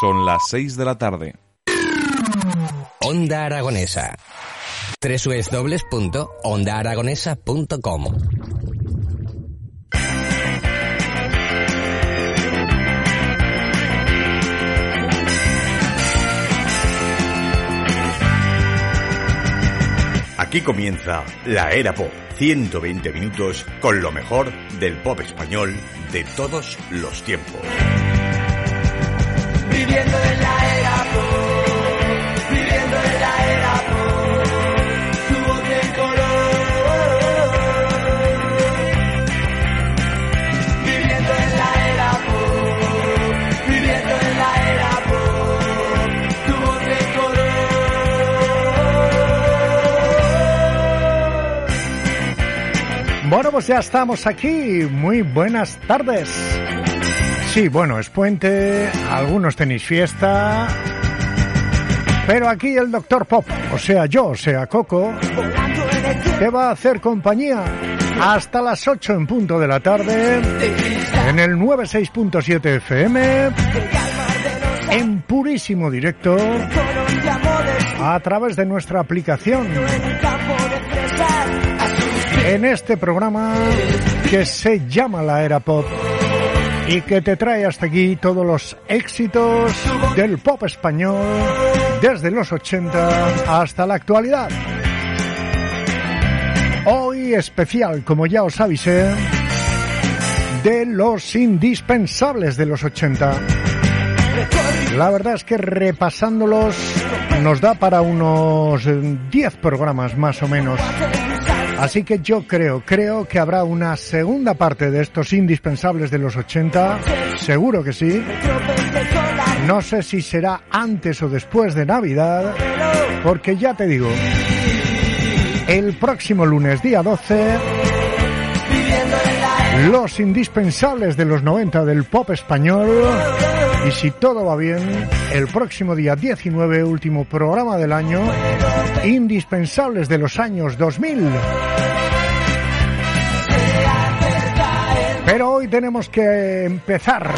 Son las 6 de la tarde. Onda Aragonesa. www.ondaaragonesa.com Aquí comienza la era pop. 120 minutos con lo mejor del pop español de todos los tiempos. Bueno, pues ya estamos aquí. Muy buenas tardes. Sí, bueno, es puente, algunos tenéis fiesta, pero aquí el Doctor Pop, o sea yo, o sea Coco, te va a hacer compañía hasta las 8 en punto de la tarde en el 96.7 FM, en purísimo directo, a través de nuestra aplicación, en este programa que se llama La Era Pop y que te trae hasta aquí todos los éxitos del pop español desde los 80 hasta la actualidad. Hoy especial, como ya os avisé, de los indispensables de los 80. La verdad es que repasándolos nos da para unos 10 programas más o menos. Así que yo creo, creo que habrá una segunda parte de estos indispensables de los 80, seguro que sí. No sé si será antes o después de Navidad, porque ya te digo, el próximo lunes día 12, los indispensables de los 90 del pop español. Y si todo va bien, el próximo día 19, último programa del año, indispensables de los años 2000. Pero hoy tenemos que empezar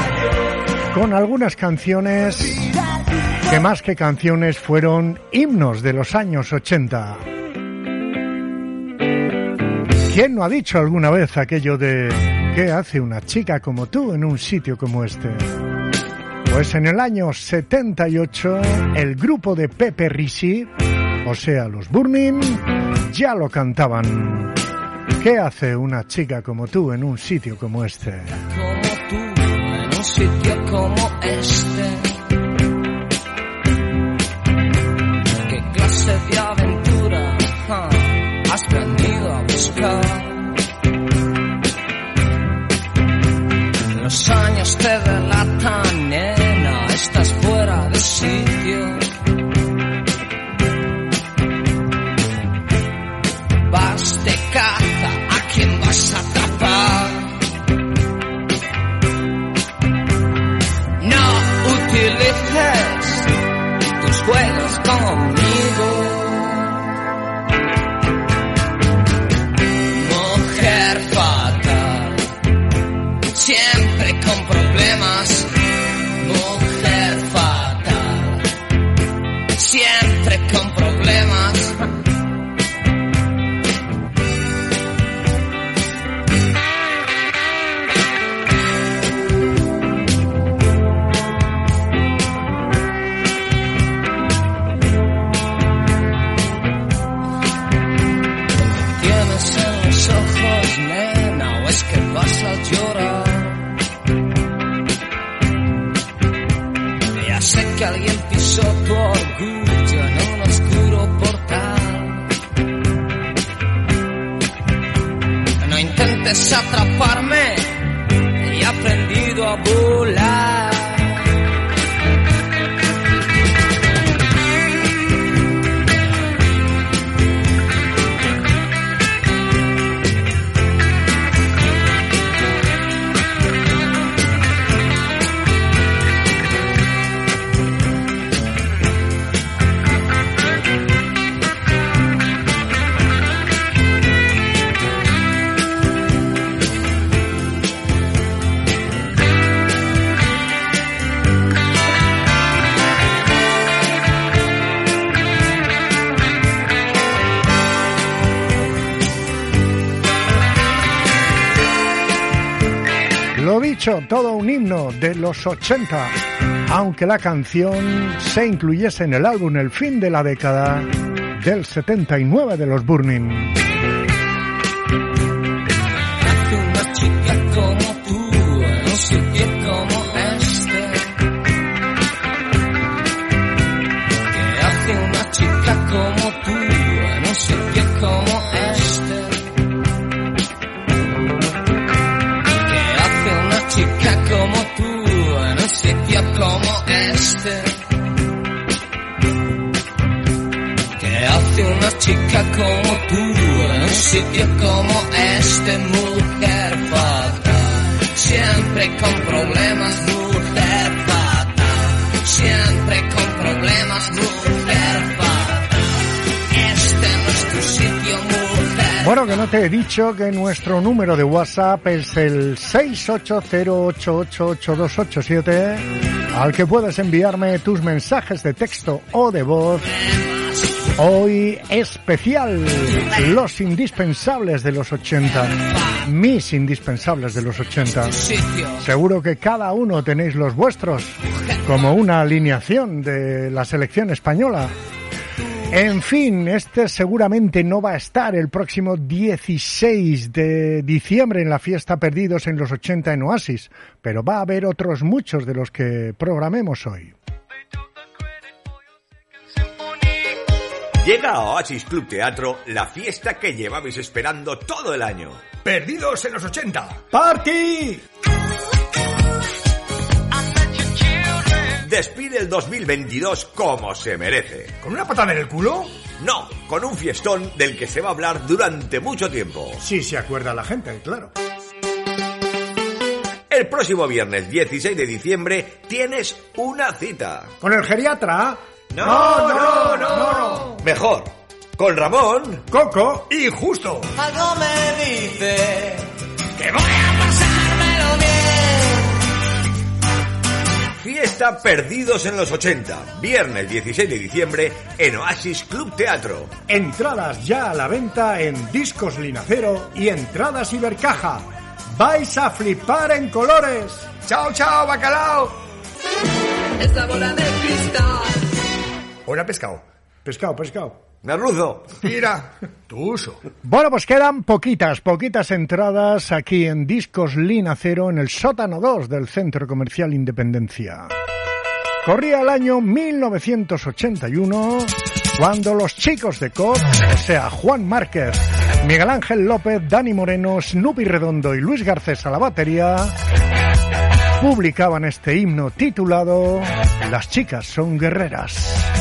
con algunas canciones que más que canciones fueron himnos de los años 80. ¿Quién no ha dicho alguna vez aquello de ¿qué hace una chica como tú en un sitio como este? Pues en el año 78 el grupo de Pepe Risi, o sea los Burning, ya lo cantaban. ¿Qué hace una chica como tú en un sitio como este? Como tú en un sitio como este. ¿Qué clase de aventura has venido a buscar? Los años te delatan, nena, estás fuera de sitio. Todo un himno de los 80, aunque la canción se incluyese en el álbum El fin de la década del 79 de los Burning. Te he dicho que nuestro número de WhatsApp es el 680888287, al que puedes enviarme tus mensajes de texto o de voz. Hoy especial, los indispensables de los 80, mis indispensables de los 80. Sitio. Seguro que cada uno tenéis los vuestros, como una alineación de la selección española. En fin, este seguramente no va a estar el próximo 16 de diciembre en la fiesta Perdidos en los 80 en Oasis, pero va a haber otros muchos de los que programemos hoy. Llega a Oasis Club Teatro la fiesta que llevabais esperando todo el año. Perdidos en los 80. ¡Party! Despide el 2022 como se merece. ¿Con una patada en el culo? No, con un fiestón del que se va a hablar durante mucho tiempo. Sí, se acuerda la gente, claro. El próximo viernes 16 de diciembre tienes una cita. ¿Con el geriatra? No, no, no. Mejor, con Ramón Coco. Y justo. Algo me dice que voy a pasármelo Fiesta Perdidos en los 80, viernes 16 de diciembre en Oasis Club Teatro. Entradas ya a la venta en Discos Linacero y Entradas Ibercaja. Vais a flipar en colores. Chao, chao, bacalao. Esa bola de cristal. Hola, pescado. Pescado, pescado. Merluzo, Mira, tu uso. Bueno, pues quedan poquitas, poquitas entradas aquí en Discos Linacero en el sótano 2 del Centro Comercial Independencia. Corría el año 1981 cuando los chicos de COP, o sea, Juan Márquez, Miguel Ángel López, Dani Moreno, Snoopy Redondo y Luis Garcés a la batería, publicaban este himno titulado Las chicas son guerreras.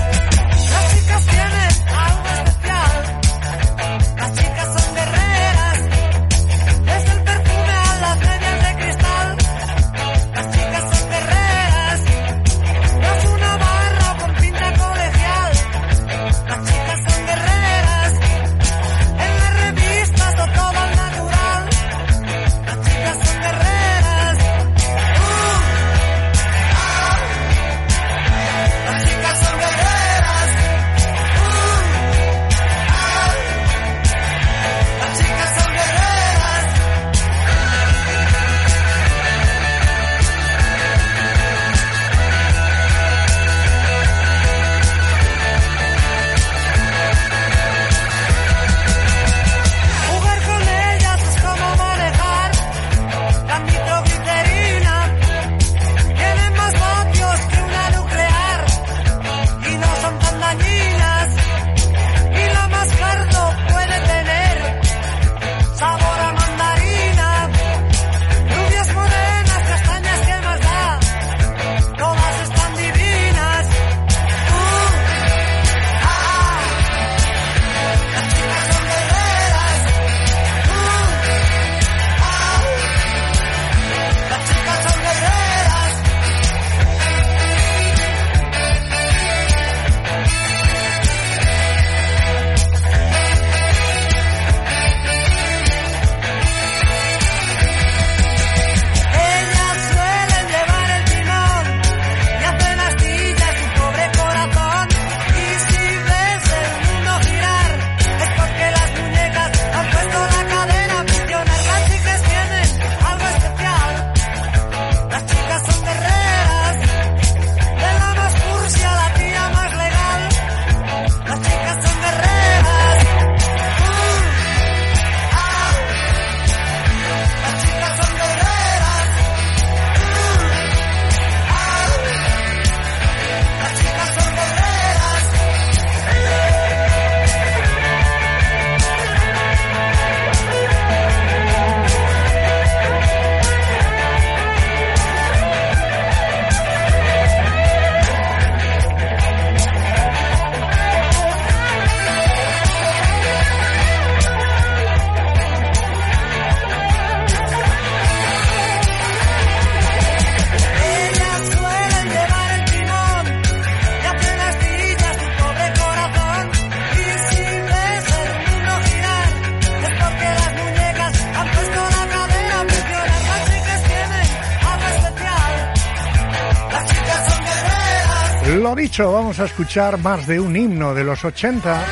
Lo dicho, vamos a escuchar más de un himno de los 80,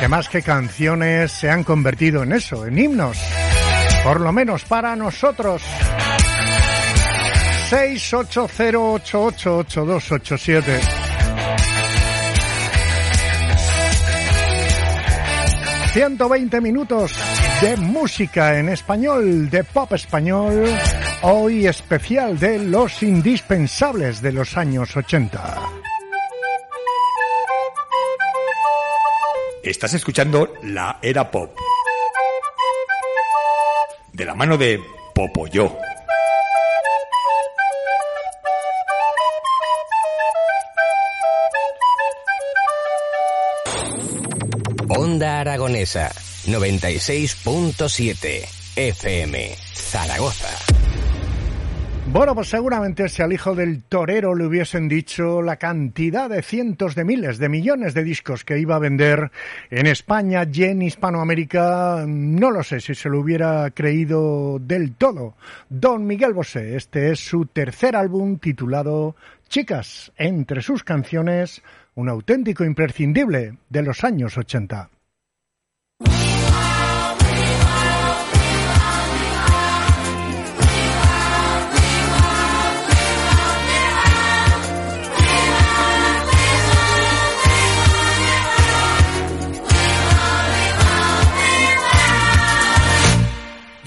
que más que canciones se han convertido en eso, en himnos. Por lo menos para nosotros. 680888287. ...120 minutos de música en español, de pop español... ...hoy especial de los indispensables de los años 80. Estás escuchando la era pop. De la mano de Popoyo. Onda Aragonesa 96.7 FM Zaragoza. Bueno, pues seguramente si al hijo del torero le hubiesen dicho la cantidad de cientos de miles de millones de discos que iba a vender en España y en Hispanoamérica, no lo sé si se lo hubiera creído del todo. Don Miguel Bosé, este es su tercer álbum titulado Chicas, entre sus canciones, un auténtico imprescindible de los años 80.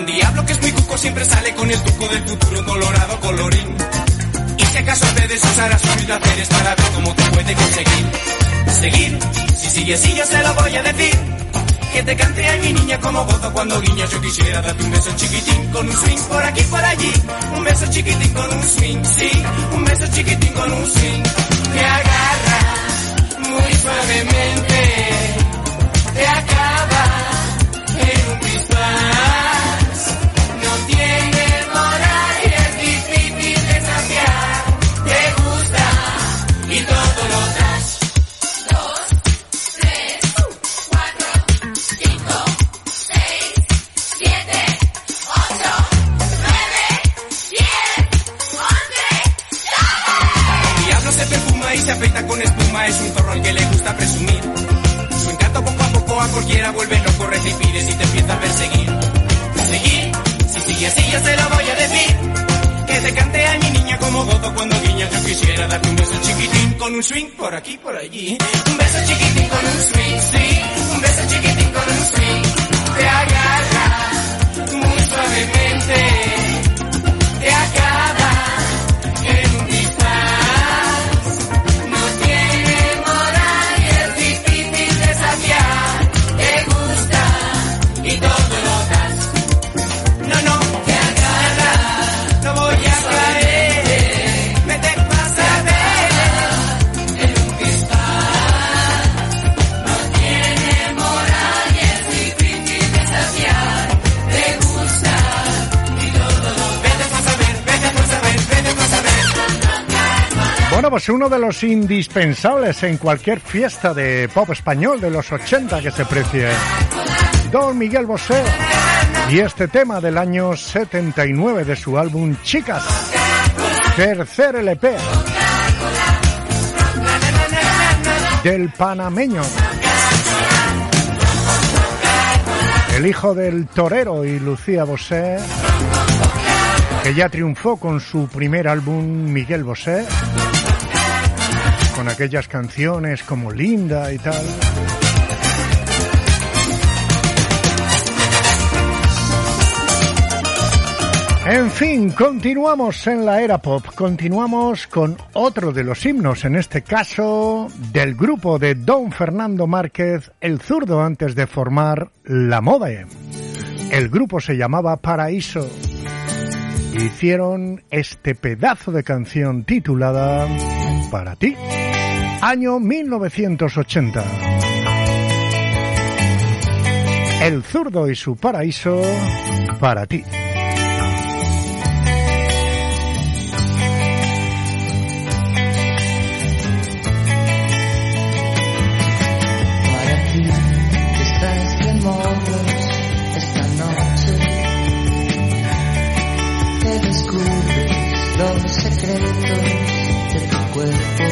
Don Diablo que es muy cuco siempre sale con el tuco del futuro colorado colorín. Y si acaso ustedes usará sus placeres para ver cómo te puede conseguir. Seguir, si sigue así yo se lo voy a decir. Que te cante a mi niña como gozo cuando guiñas. Yo quisiera darte un beso chiquitín con un swing por aquí por allí. Un beso chiquitín con un swing, sí. Un beso chiquitín con un swing. Te agarra muy suavemente. Te acaba en un dispás. Cualquiera vuelve loco, recipides y te empieza a perseguir. Sigue así yo se lo voy a decir. Que te cante a mi niña como gozo cuando guiña. Yo quisiera darte un beso chiquitín con un swing por aquí, por allí. Un beso chiquitín con un swing, sí. Un beso chiquitín con un swing. Te agarra muy suavemente. Uno de los indispensables en cualquier fiesta de pop español de los 80 que se precie. Don Miguel Bosé. Y este tema del año 79 de su álbum Chicas. Tercer LP. Del panameño. El hijo del torero y Lucía Bosé. Que ya triunfó con su primer álbum Miguel Bosé con aquellas canciones como Linda y tal. En fin, continuamos en la era pop, continuamos con otro de los himnos, en este caso del grupo de Don Fernando Márquez, el zurdo antes de formar La Mode. El grupo se llamaba Paraíso. Hicieron este pedazo de canción titulada Para ti, año 1980. El zurdo y su paraíso para ti. Los secretos de tu cuerpo,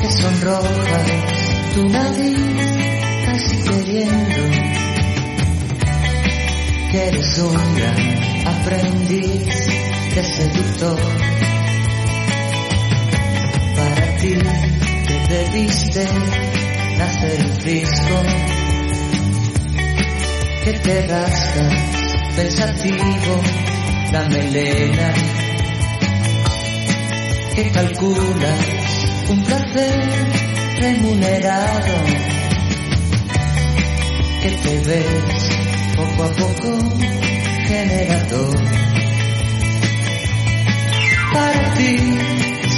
que sonrojas tu nariz casi queriendo, que eres un gran aprendiz de seductor. Para ti que debiste nacer en frisco, que te rascas pensativo la melena, que calculas un placer remunerado, que te ves poco a poco generador. Para ti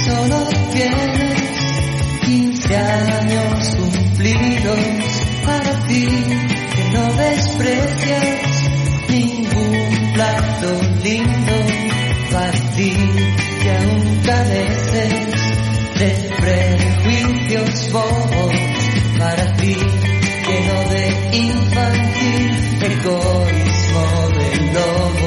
solo tienes 15 años cumplidos. Para ti que no desprecias plato lindo para ti que aún careces de prejuicios bobos para ti lleno de infantil egoísmo del lobo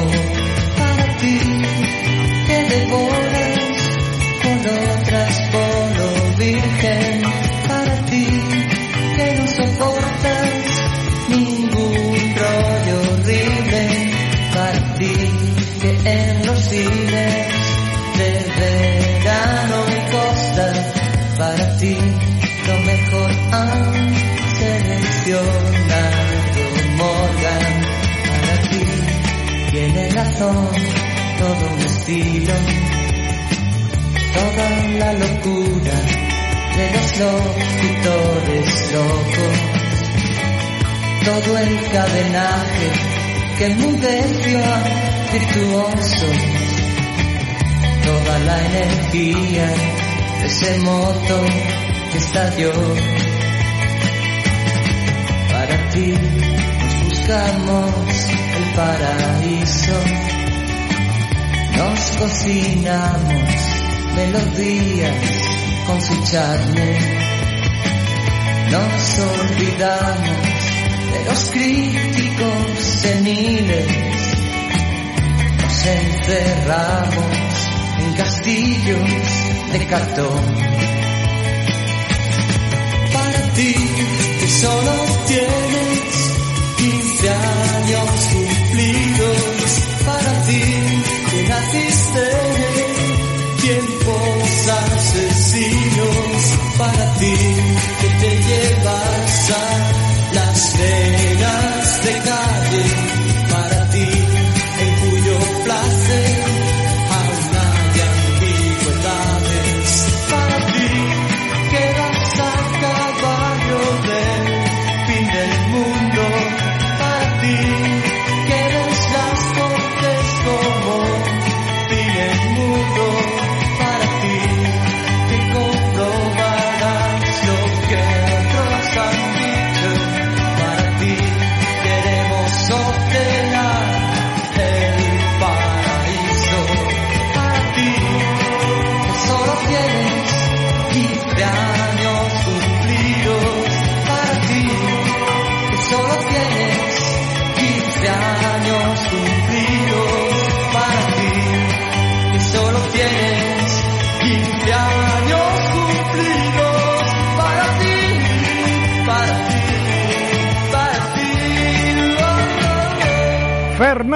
todo un estilo. Toda la locura de los locutores locos, todo el cadenaje que enmudeció a virtuosos, toda la energía de ese moto que estalló. Para ti nos buscamos el paraíso, nos cocinamos melodías con su charne. Nos olvidamos de los críticos seniles. Nos encerramos en castillos de cartón. Para ti que solo tienes 15 años tiempos asesinos para ti que te llevas a las venas de calle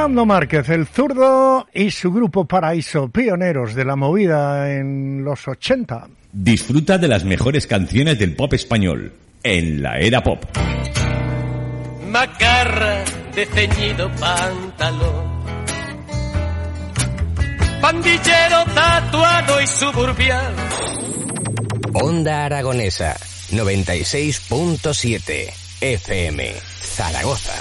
Fernando Márquez, el zurdo y su grupo Paraíso, pioneros de la movida en los 80. Disfruta de las mejores canciones del pop español en la era pop. Macarra de ceñido pantalón pandillero tatuado y suburbial. Onda Aragonesa 96.7 FM Zaragoza.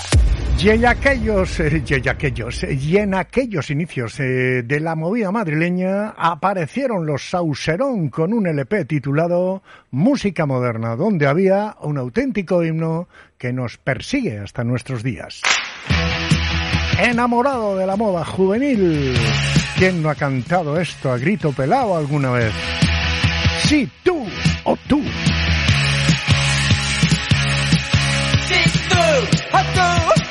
Y en aquellos, eh, y en aquellos, y en aquellos inicios eh, de la movida madrileña aparecieron los Sauserón con un LP titulado Música Moderna, donde había un auténtico himno que nos persigue hasta nuestros días. Enamorado de la moda juvenil. ¿Quién no ha cantado esto a grito pelado alguna vez? Sí, tú o tú. Si tú o tú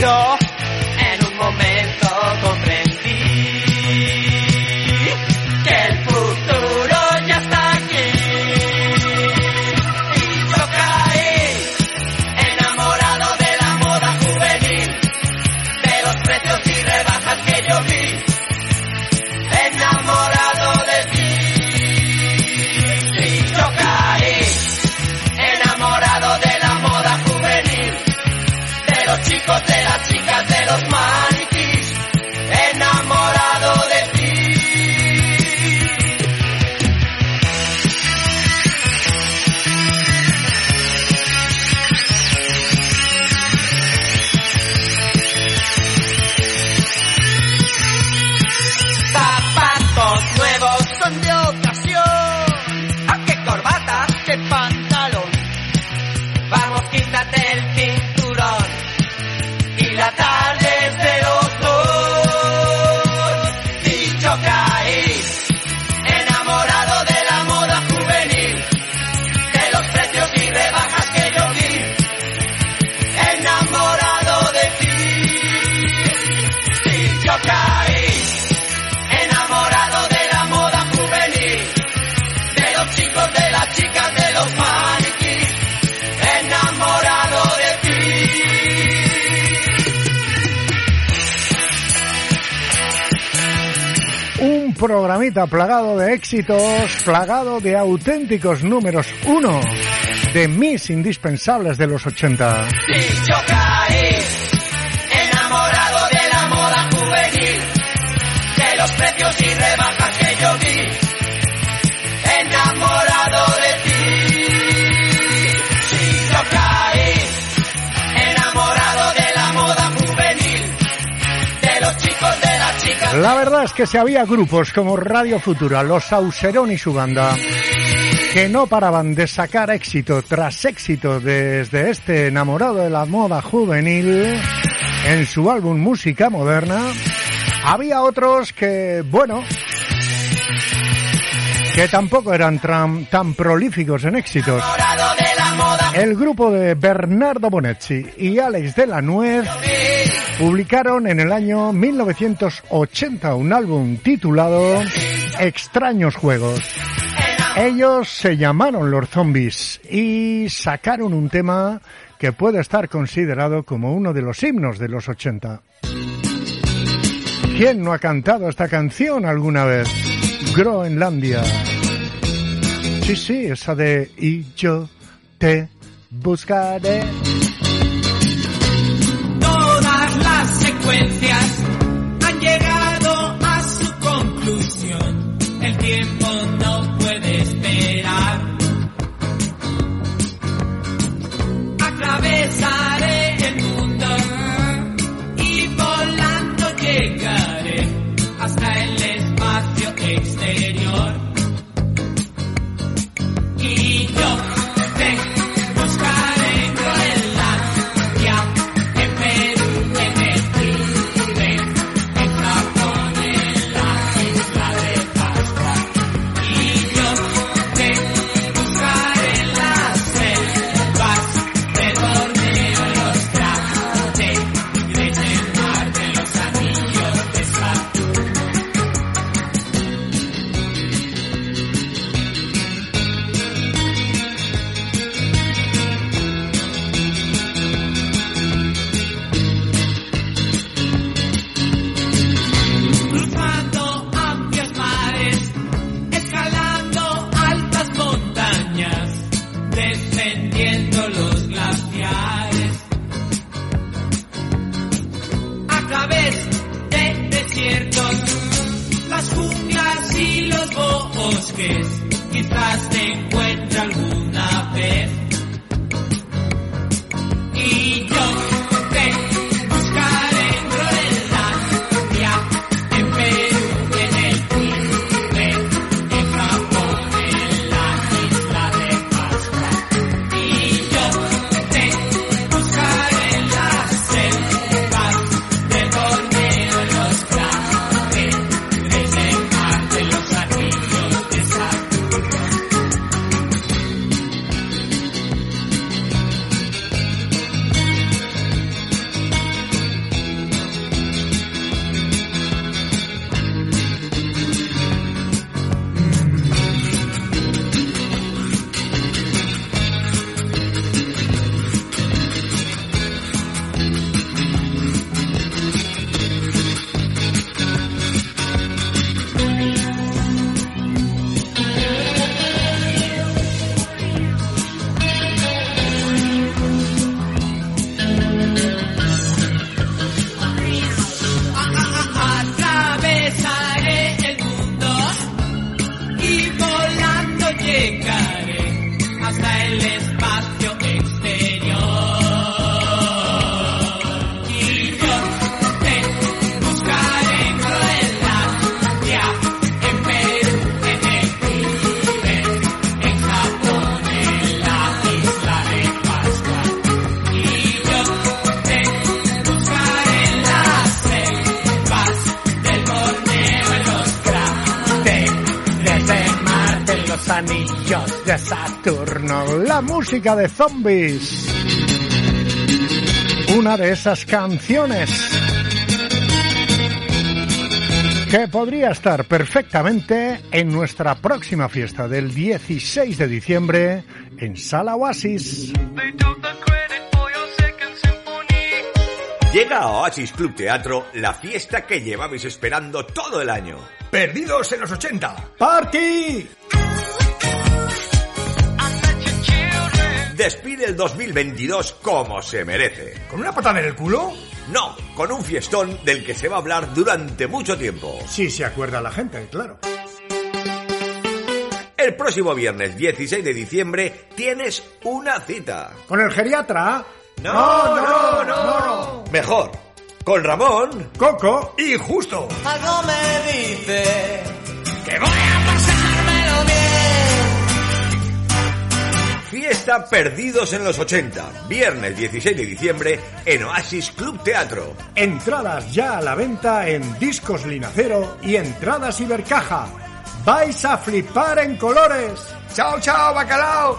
yo, éxitos, plagado de auténticos números uno de mis indispensables de los 80. La verdad es que si había grupos como Radio Futura, Los Sauserón y su banda, que no paraban de sacar éxito tras éxito desde este enamorado de la moda juvenil en su álbum Música Moderna, había otros que, bueno, que tampoco eran tan, tan prolíficos en éxitos. El grupo de Bernardo Bonetti y Alex de la Nuez publicaron en el año 1980 un álbum titulado Extraños Juegos. Ellos se llamaron los zombies y sacaron un tema que puede estar considerado como uno de los himnos de los 80. ¿Quién no ha cantado esta canción alguna vez? Groenlandia. Sí, sí, esa de Y yo te buscaré. Música de zombies. Una de esas canciones que podría estar perfectamente en nuestra próxima fiesta del 16 de diciembre en Sala Oasis. Llega a Oasis Club Teatro la fiesta que llevabais esperando todo el año. Perdidos en los 80. ¡Party! El 2022 como se merece. ¿Con una patada en el culo? No, con un fiestón del que se va a hablar durante mucho tiempo. Sí, se acuerda la gente, claro. El próximo viernes 16 de diciembre tienes una cita. ¿Con el geriatra? No, no, no. Mejor, con Ramón, Coco Y justo. Algo me dice que voy a pasármelo Fiesta Perdidos en los 80, viernes 16 de diciembre en Oasis Club Teatro. Entradas ya a la venta en Discos Linacero y Entradas Ibercaja. Vais a flipar en colores. Chao, chao, bacalao.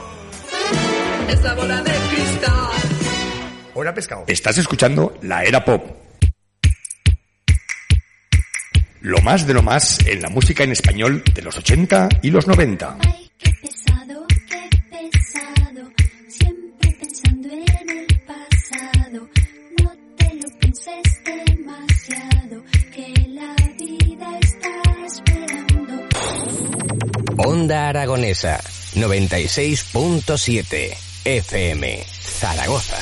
Esa bola de cristal. Hola, pescado. Estás escuchando La Era Pop. Lo más de lo más en la música en español de los 80 y los 90. Aragonesa 96.7 FM Zaragoza.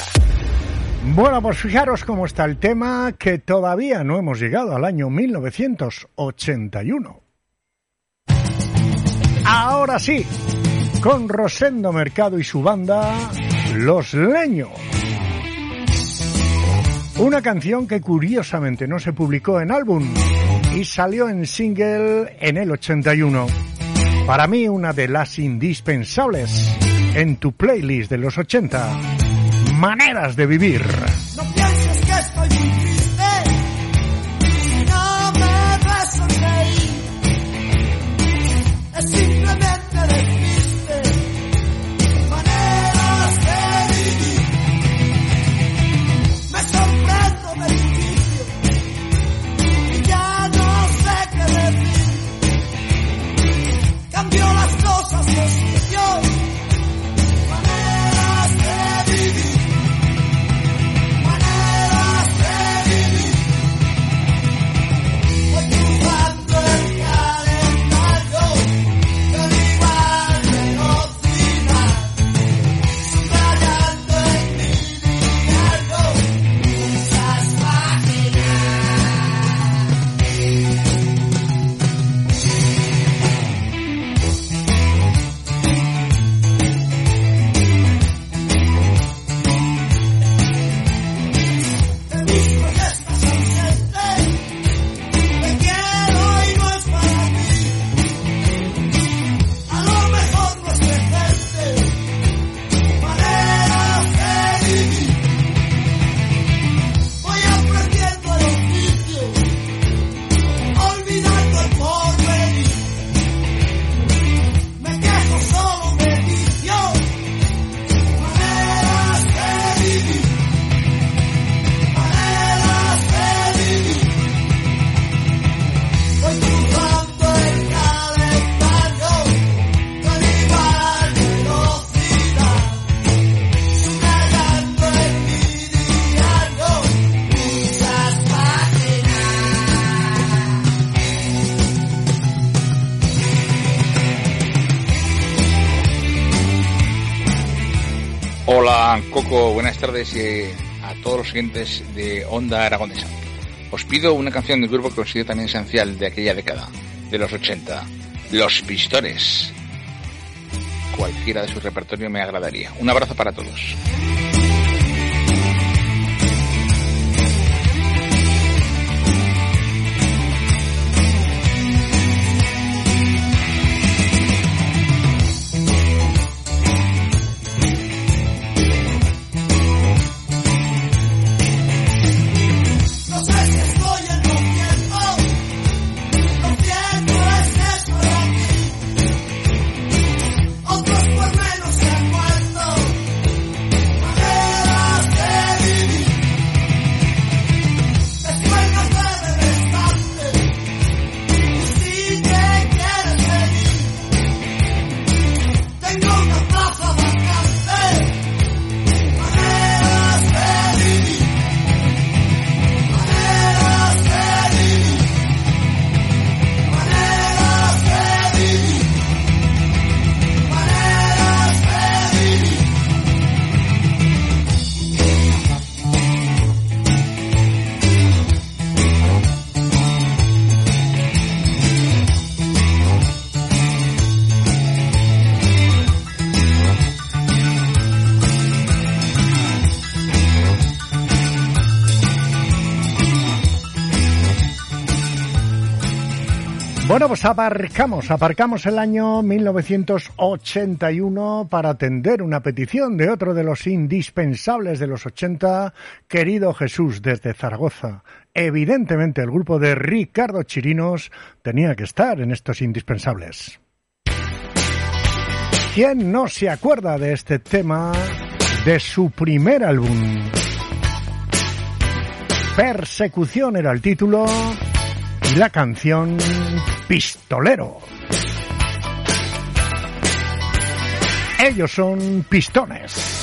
Bueno, pues fijaros cómo está el tema, que todavía no hemos llegado al año 1981. Ahora sí, con Rosendo Mercado y su banda, Los Leños. Una canción que curiosamente no se publicó en álbum y salió en single en el 81. Para mí una de las indispensables en tu playlist de los 80. Maneras de vivir. a todos los oyentes de Onda Aragonesa. Os pido una canción del grupo que considero también esencial de aquella década, de los 80, Los Pistores. Cualquiera de su repertorio me agradaría. Un abrazo para todos. Bueno, pues aparcamos, aparcamos el año 1981 para atender una petición de otro de los indispensables de los 80, querido Jesús desde Zaragoza. Evidentemente el grupo de Ricardo Chirinos tenía que estar en estos indispensables. ¿Quién no se acuerda de este tema de su primer álbum? Persecución era el título y la canción Pistolero. Ellos son pistones.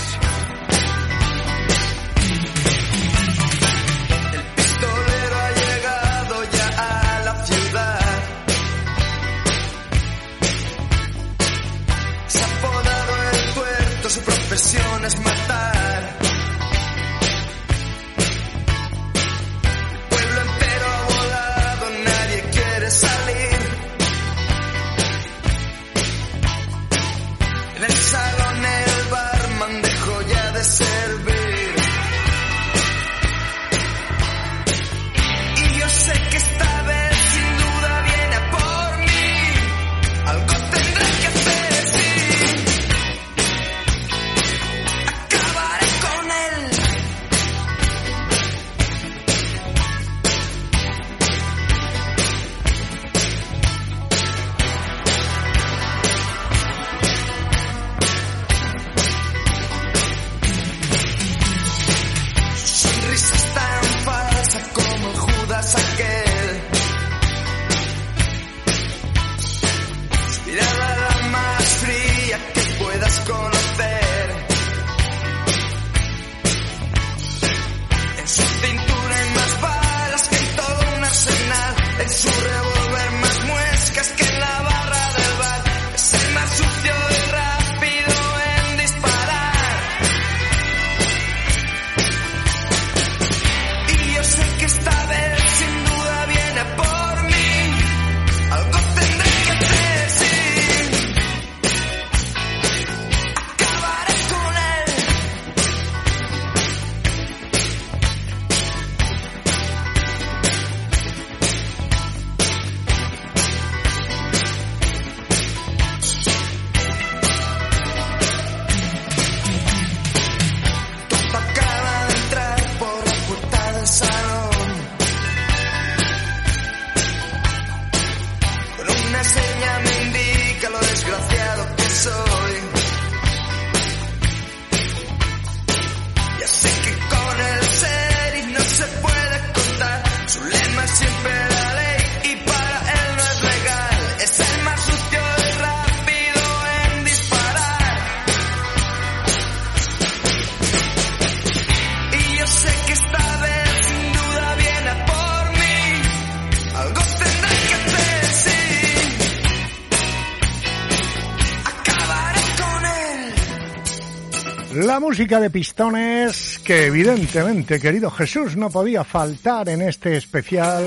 La música de pistones que evidentemente, querido Jesús, no podía faltar en este especial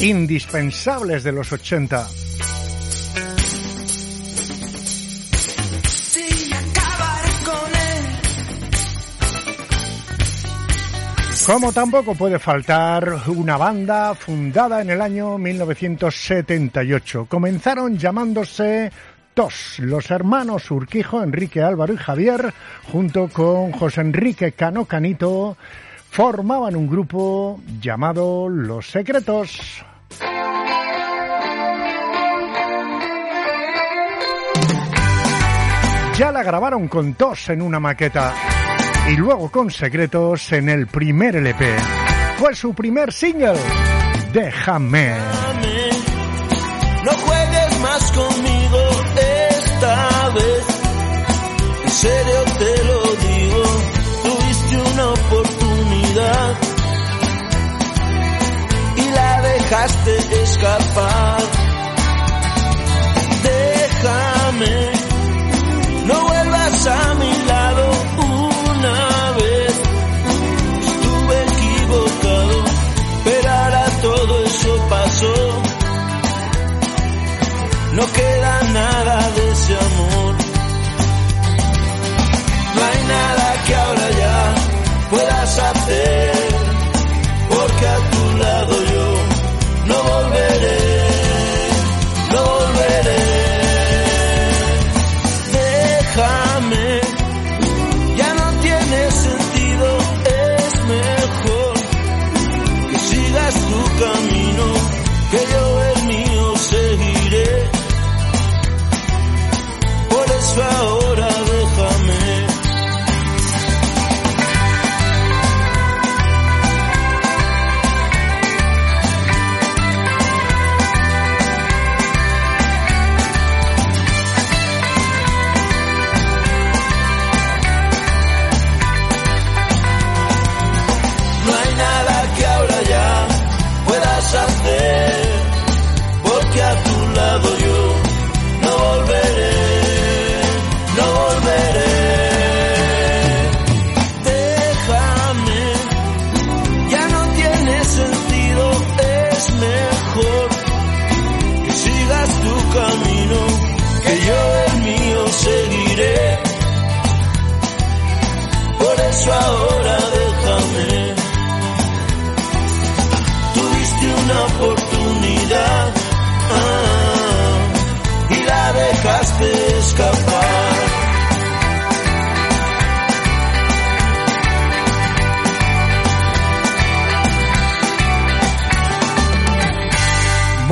Indispensables de los 80. Como tampoco puede faltar una banda fundada en el año 1978. Comenzaron llamándose TOS, los hermanos Urquijo, Enrique Álvaro y Javier, junto con José Enrique Cano Canito, formaban un grupo llamado Los Secretos. Ya la grabaron con TOS en una maqueta y luego con Secretos en el primer LP. Fue su primer single, Déjame. oportunidad y la dejaste escapar. Déjame, no vuelvas a mi lado una vez. Estuve equivocado, pero ahora todo eso pasó. No queda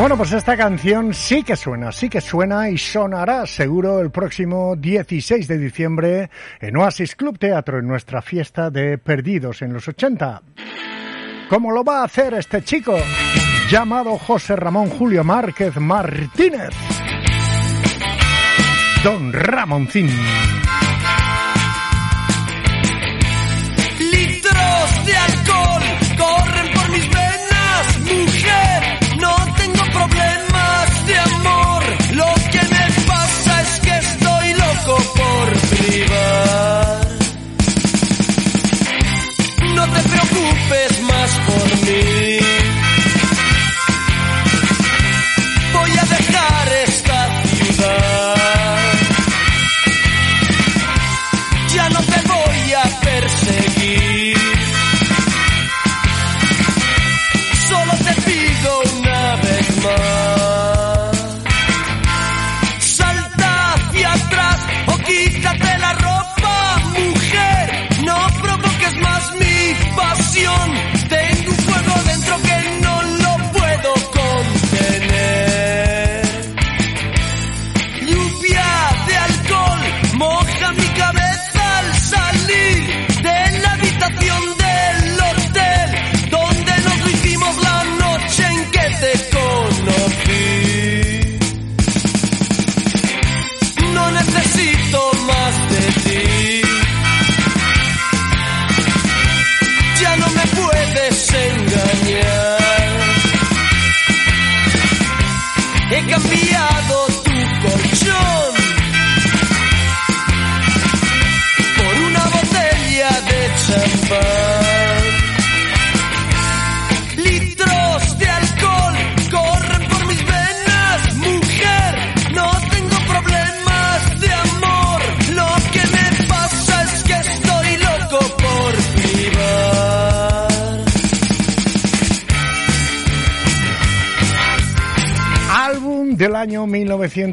Bueno, pues esta canción sí que suena, sí que suena y sonará seguro el próximo 16 de diciembre en Oasis Club Teatro, en nuestra fiesta de Perdidos en los 80. ¿Cómo lo va a hacer este chico? Llamado José Ramón Julio Márquez Martínez. Don Ramoncín.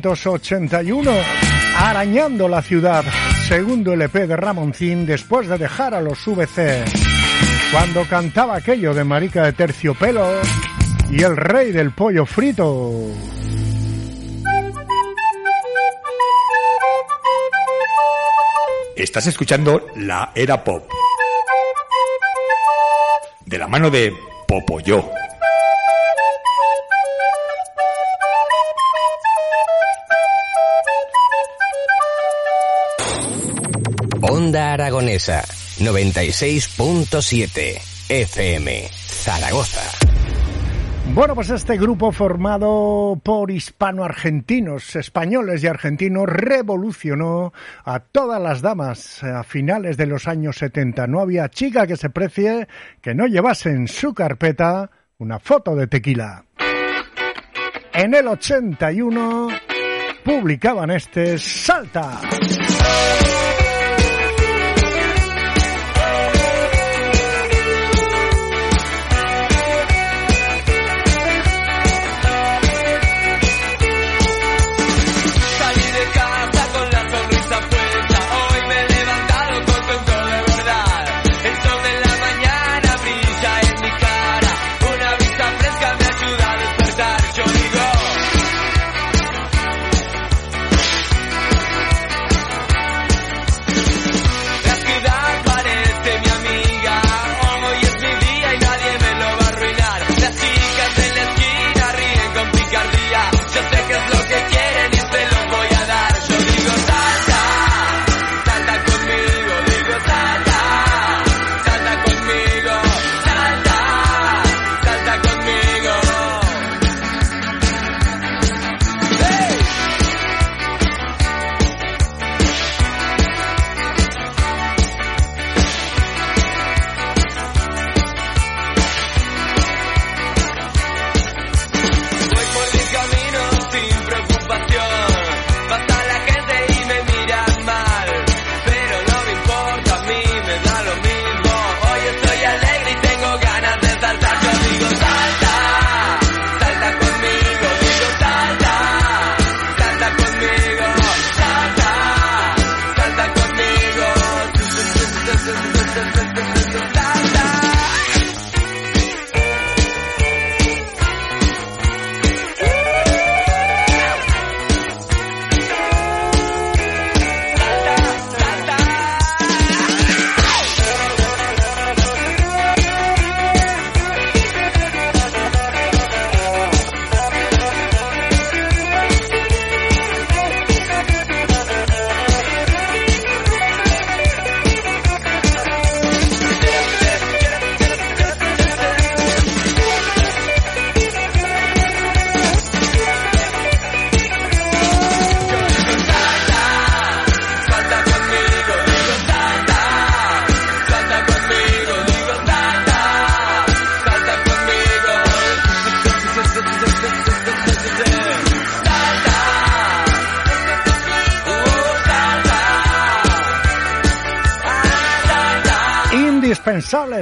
1981, Arañando la ciudad, segundo LP de Ramoncín después de dejar a los VC, cuando cantaba aquello de Marica de Terciopelo y el rey del pollo frito. Estás escuchando la era pop. De la mano de Popoyo. Onda Aragonesa 96.7 FM Zaragoza. Bueno, pues este grupo formado por hispano-argentinos, españoles y argentinos revolucionó a todas las damas a finales de los años 70. No había chica que se precie que no llevase en su carpeta una foto de tequila. En el 81 publicaban este Salta.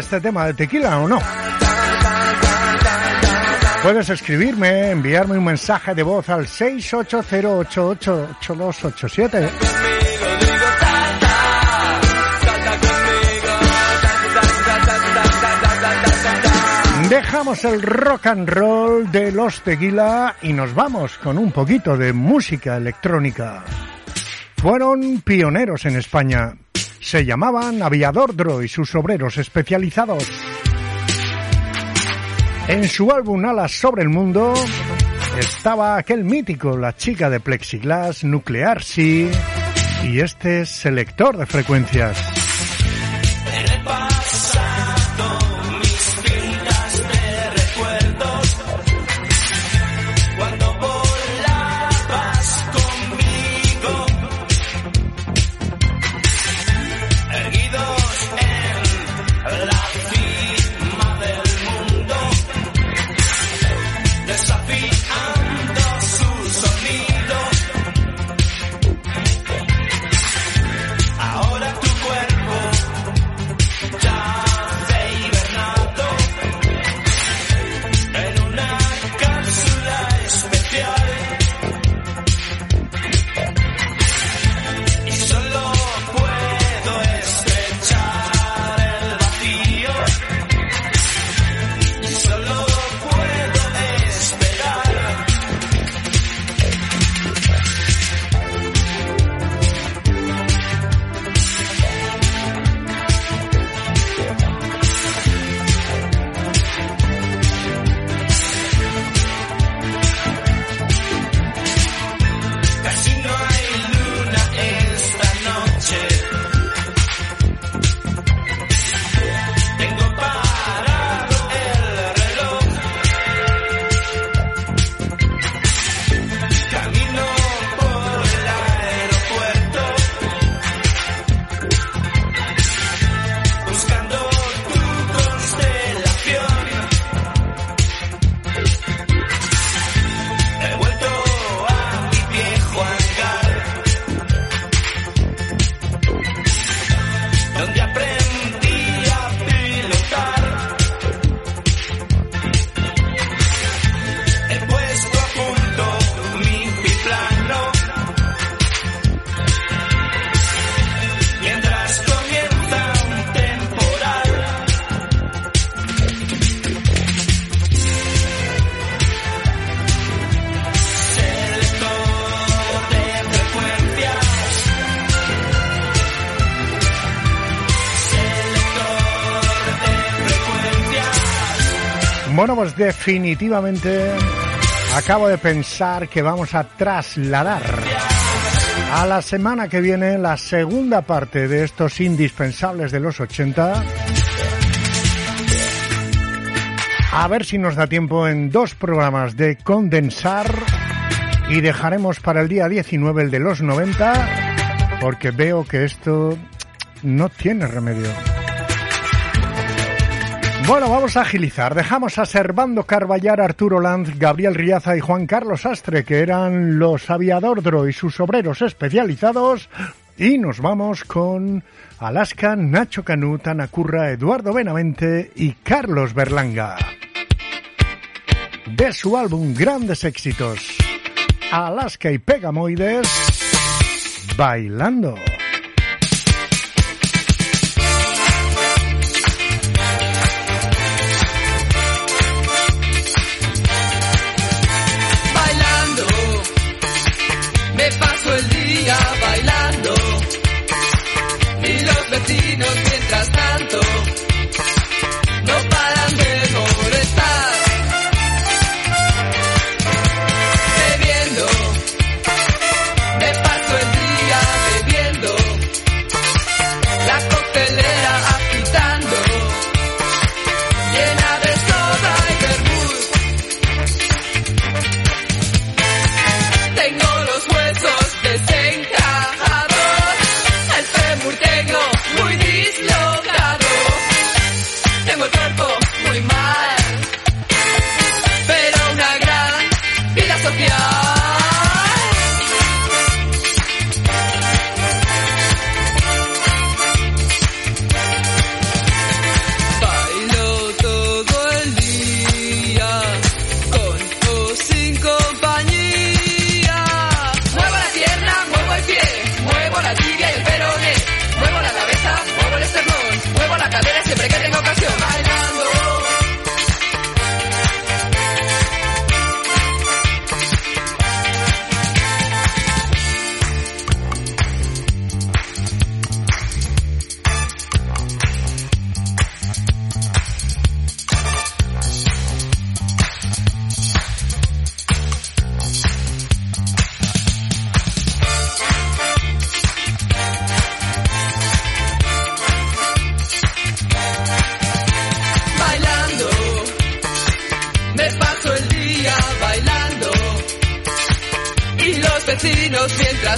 Este tema de tequila o no. Puedes escribirme, enviarme un mensaje de voz al 680888287. Dejamos el rock and roll de los tequila y nos vamos con un poquito de música electrónica. Fueron pioneros en España. Se llamaban Aviador Dro y sus obreros especializados. En su álbum Alas sobre el Mundo estaba aquel mítico La chica de plexiglas, Nuclear Sí y este selector de frecuencias. Definitivamente acabo de pensar que vamos a trasladar a la semana que viene la segunda parte de estos indispensables de los 80. A ver si nos da tiempo en dos programas de condensar y dejaremos para el día 19 el de los 90 porque veo que esto no tiene remedio. Bueno, vamos a agilizar. Dejamos a Servando Carballar, Arturo Lanz, Gabriel Riaza y Juan Carlos Astre, que eran los Aviadordro y sus obreros especializados. Y nos vamos con Alaska, Nacho Canut, Ana Curra, Eduardo Benavente y Carlos Berlanga. De su álbum Grandes Éxitos, Alaska y Pegamoides, bailando.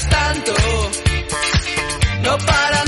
Tanto. No paran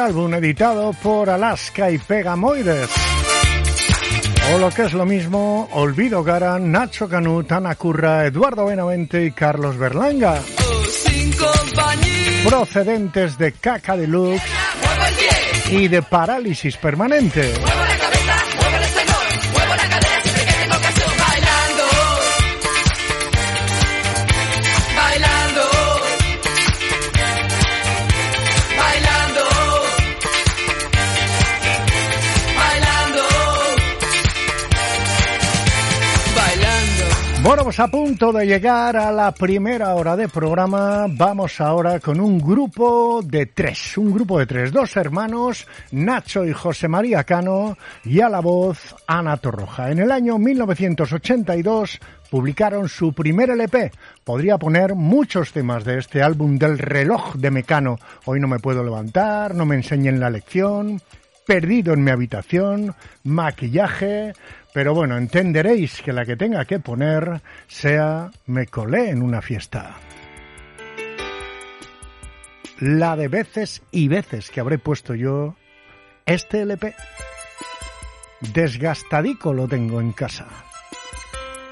Primer álbum editado por Alaska y Pegamoides. O lo que es lo mismo, Olvido Gara, Nacho Canut, Ana Curra, Eduardo Benavente y Carlos Berlanga. Procedentes de Caca Deluxe y de Parálisis Permanente. Bueno, pues a punto de llegar a la primera hora de programa, vamos ahora con un grupo de tres, un grupo de tres, dos hermanos, Nacho y José María Cano, y a la voz Ana Torroja. En el año 1982 publicaron su primer LP. Podría poner muchos temas de este álbum del reloj de Mecano. Hoy no me puedo levantar, no me enseñen la lección, perdido en mi habitación, maquillaje, pero bueno, entenderéis que la que tenga que poner sea Me colé en una fiesta. la de veces y veces que habré puesto yo este LP. Desgastadico lo tengo en casa.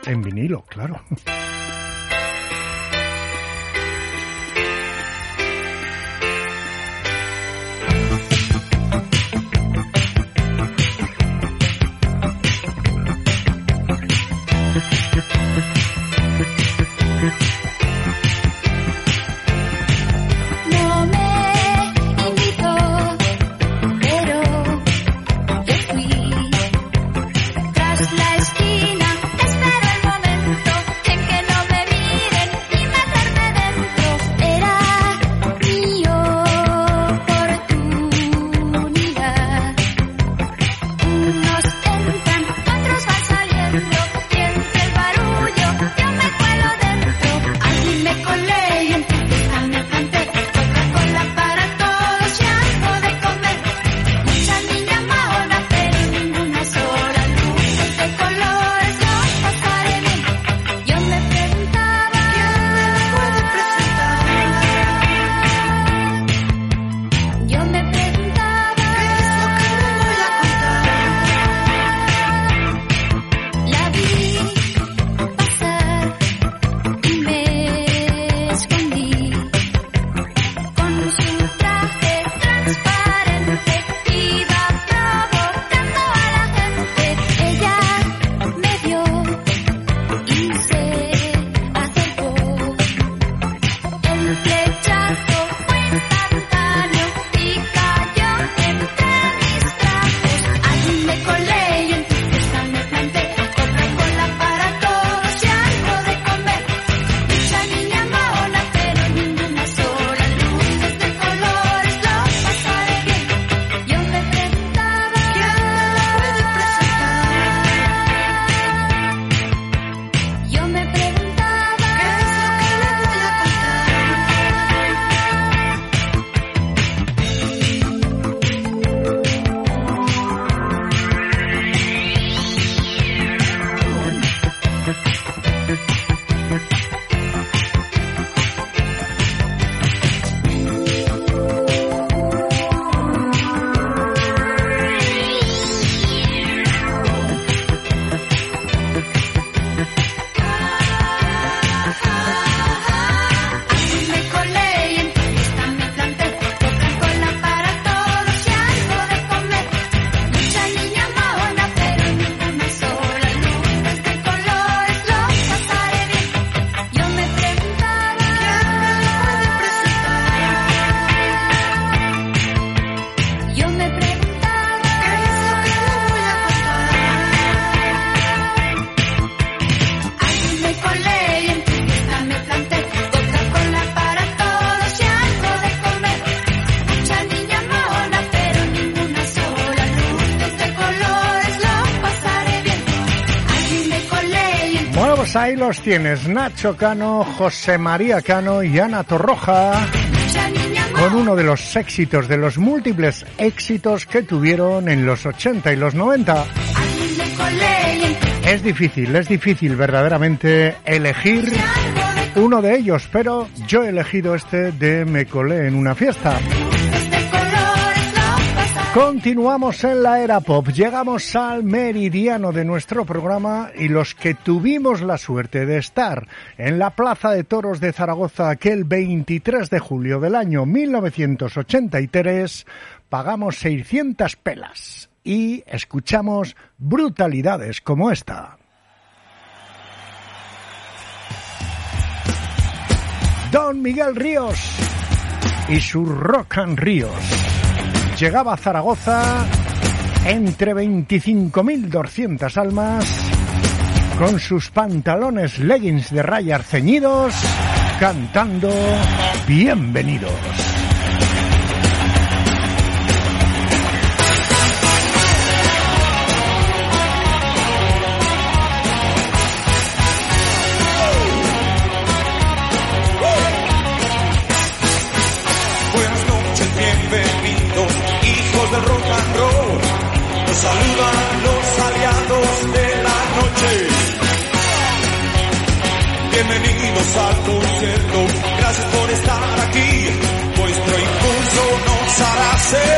En vinilo, claro. No tienes. Nacho Cano, José María Cano y Ana Torroja. Con uno de los éxitos, de los múltiples éxitos que tuvieron en los 80 y los 90. me colé y en tu Es difícil, es difícil verdaderamente elegir uno de ellos, pero yo he elegido este de Me colé en una fiesta. Continuamos en la era pop, llegamos al meridiano de nuestro programa y los que tuvimos la suerte de estar en la Plaza de Toros de Zaragoza aquel 23 de julio del año 1983, pagamos 600 pelas y escuchamos brutalidades como esta. Don Miguel Ríos y su Rock and Ríos. Llegaba Zaragoza entre 25.200 almas con sus pantalones leggings de rayas ceñidos cantando Bienvenidos. al concierto, gracias por estar aquí, vuestro impulso nos hará ser.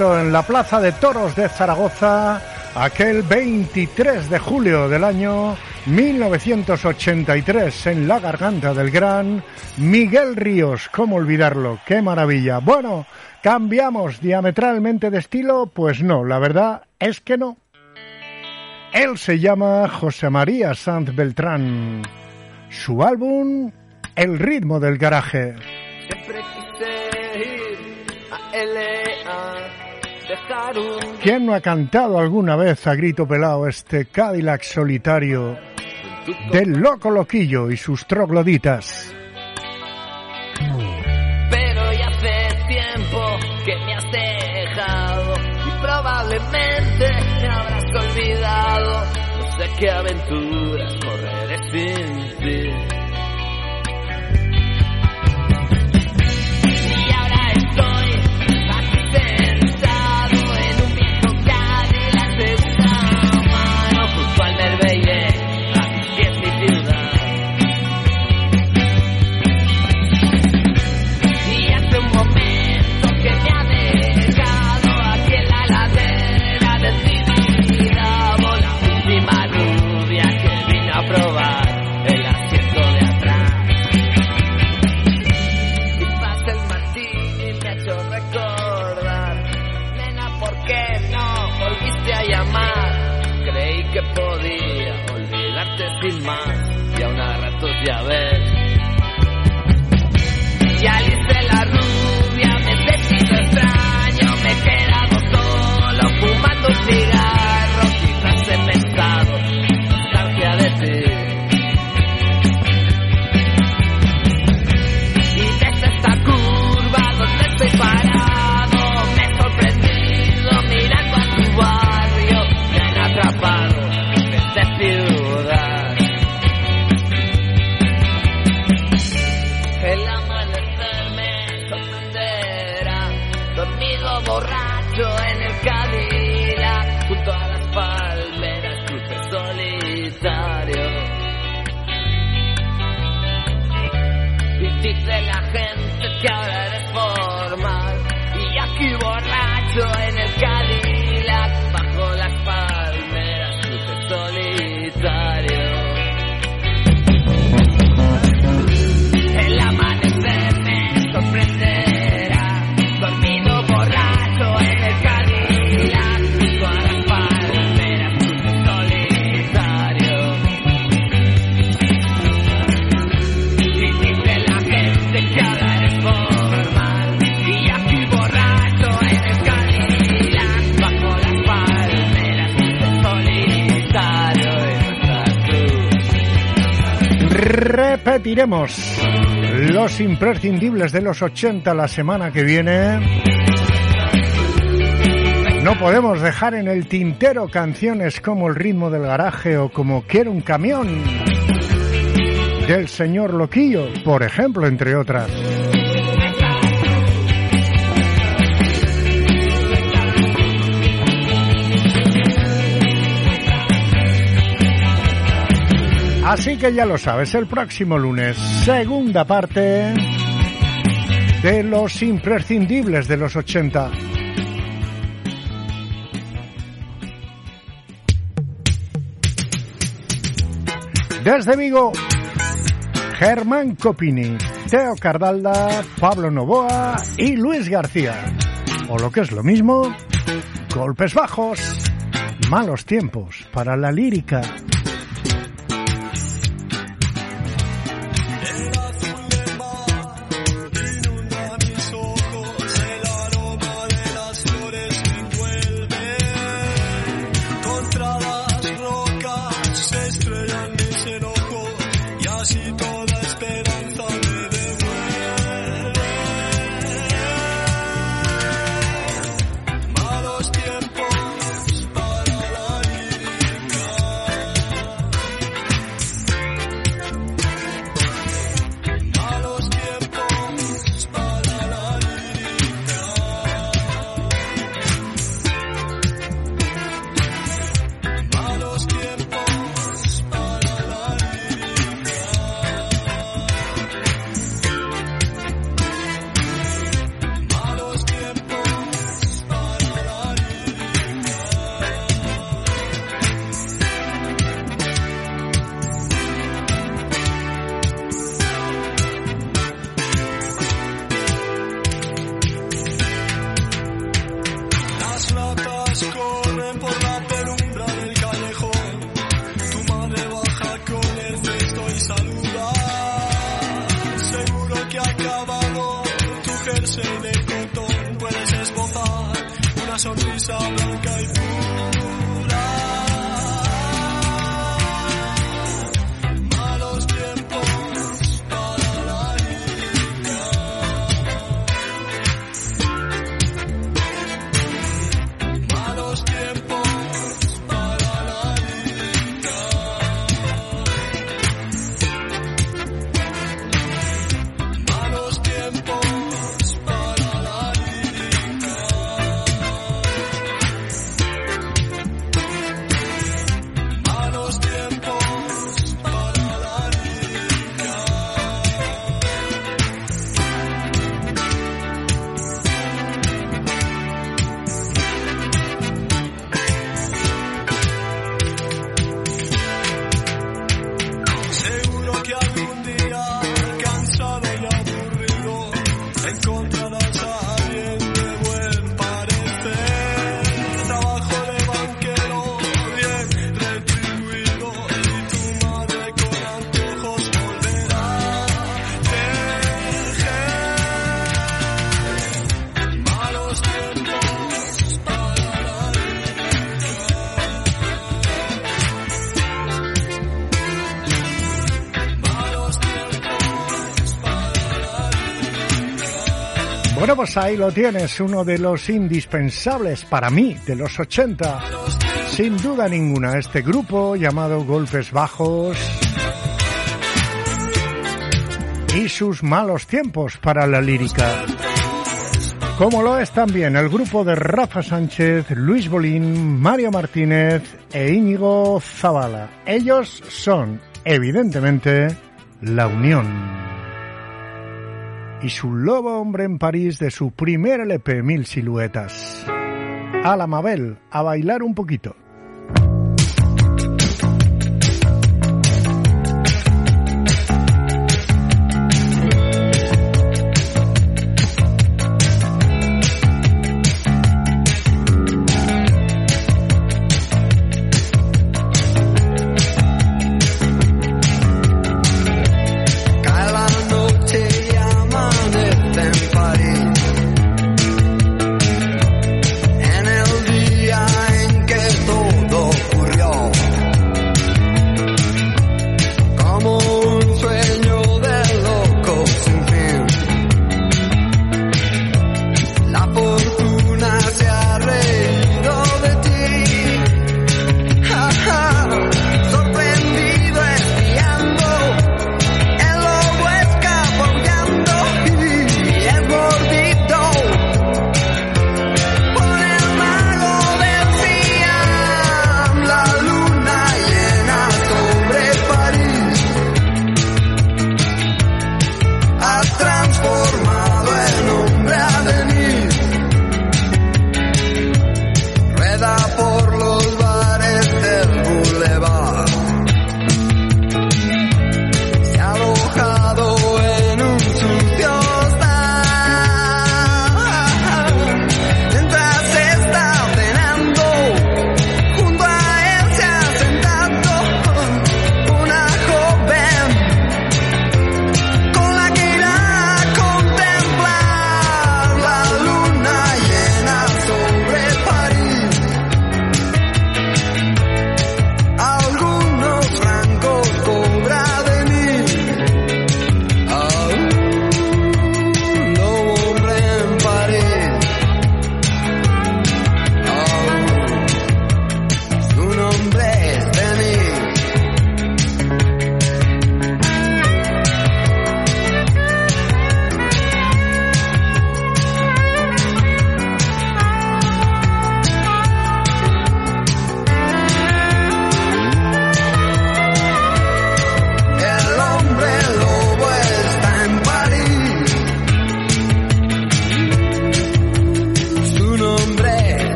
En la Plaza de Toros de Zaragoza aquel 23 de julio del año 1983 en la garganta del gran Miguel Ríos. ¿Cómo olvidarlo? ¡Qué maravilla! Bueno, ¿cambiamos diametralmente de estilo? Pues no, la verdad es que no. Él se llama José María Sanz Beltrán. Su álbum, El ritmo del garaje. ¿Quién no ha cantado alguna vez a grito pelado este Cadillac solitario del loco loquillo y sus trogloditas? Pero ya hace tiempo que me has dejado y probablemente me habrás olvidado, no sé qué aventura Repetiremos los imprescindibles de los 80 la semana que viene. No podemos dejar en el tintero canciones como El ritmo del garaje o como Quiero un camión del señor Loquillo, por ejemplo, entre otras. Así que ya lo sabes, el próximo lunes, segunda parte de los imprescindibles de los 80. Desde Vigo, Germán Copini, Teo Cardalda, Pablo Novoa y Luis García. O lo que es lo mismo, golpes bajos, malos tiempos para la lírica. Bueno, pues ahí lo tienes, uno de los indispensables para mí de los 80. Sin duda ninguna, este grupo llamado Golpes Bajos y sus malos tiempos para la lírica. Como lo es también el grupo de Rafa Sánchez, Luis Bolín, Mario Martínez e Íñigo Zavala. Ellos son, evidentemente, la unión y su lobo hombre en París de su primer LP Mil Siluetas. A la Mabel, a bailar un poquito.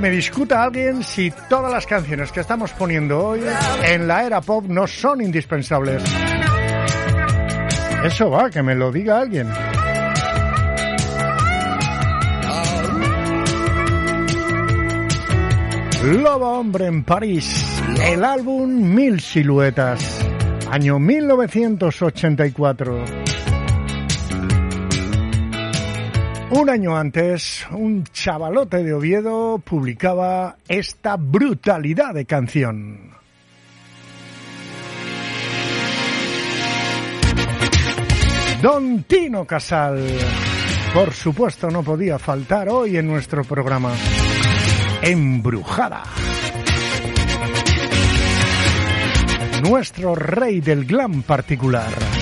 Me discuta alguien si todas las canciones que estamos poniendo hoy en la era pop no son indispensables. Eso va, que me lo diga alguien. Lobo Hombre en París, el álbum Mil Siluetas, año 1984. Un año antes, un chavalote de Oviedo publicaba esta brutalidad de canción. Don Tino Casal, por supuesto, no podía faltar hoy en nuestro programa. Embrujada. Nuestro rey del glam particular.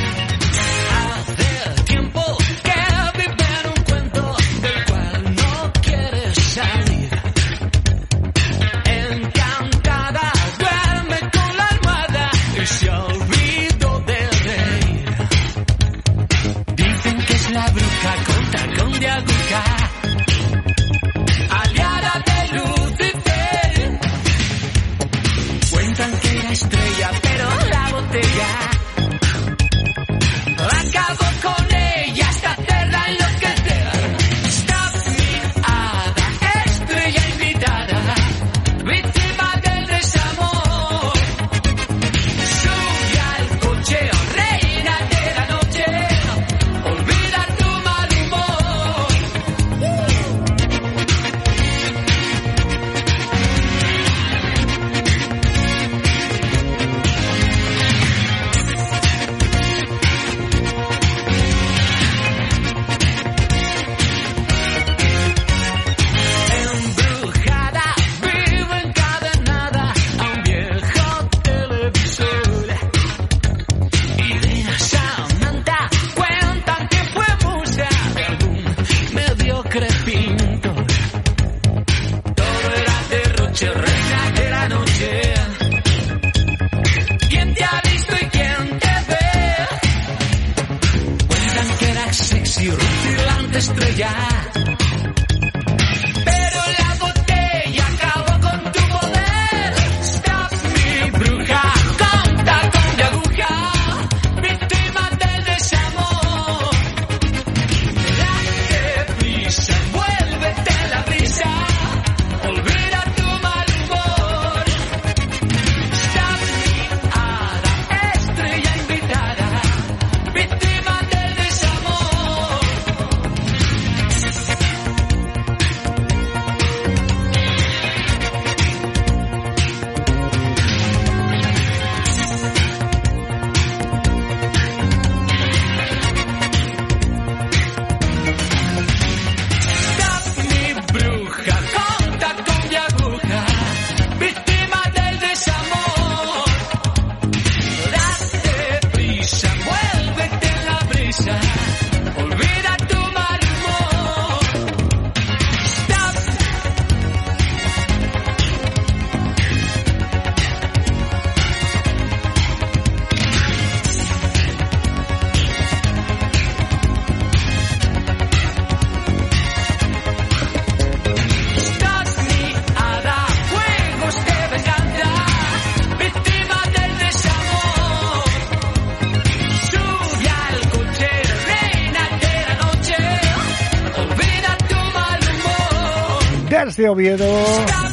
Oviedo,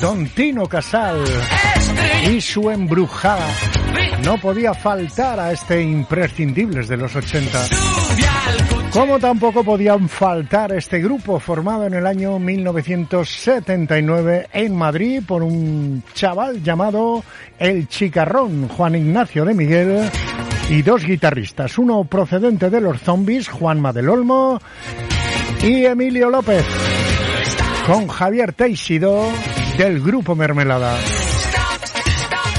Don Tino Casal y su embrujada. No podía faltar a este imprescindibles de los 80. Como tampoco podían faltar este grupo formado en el año 1979 en Madrid por un chaval llamado El Chicarrón, Juan Ignacio de Miguel, y dos guitarristas, uno procedente de los zombies, Juanma del Olmo, y Emilio López, con Javier Teixido del grupo Mermelada.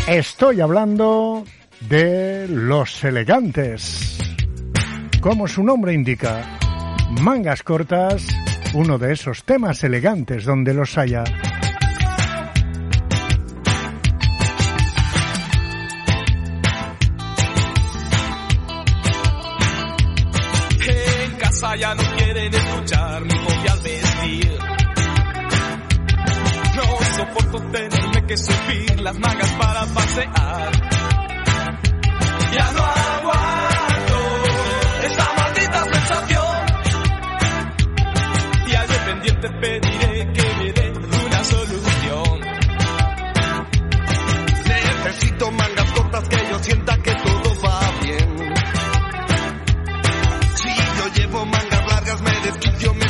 Estoy hablando de Los Elegantes. Como su nombre indica, mangas cortas, uno de esos temas elegantes donde los haya. Me desquicio, me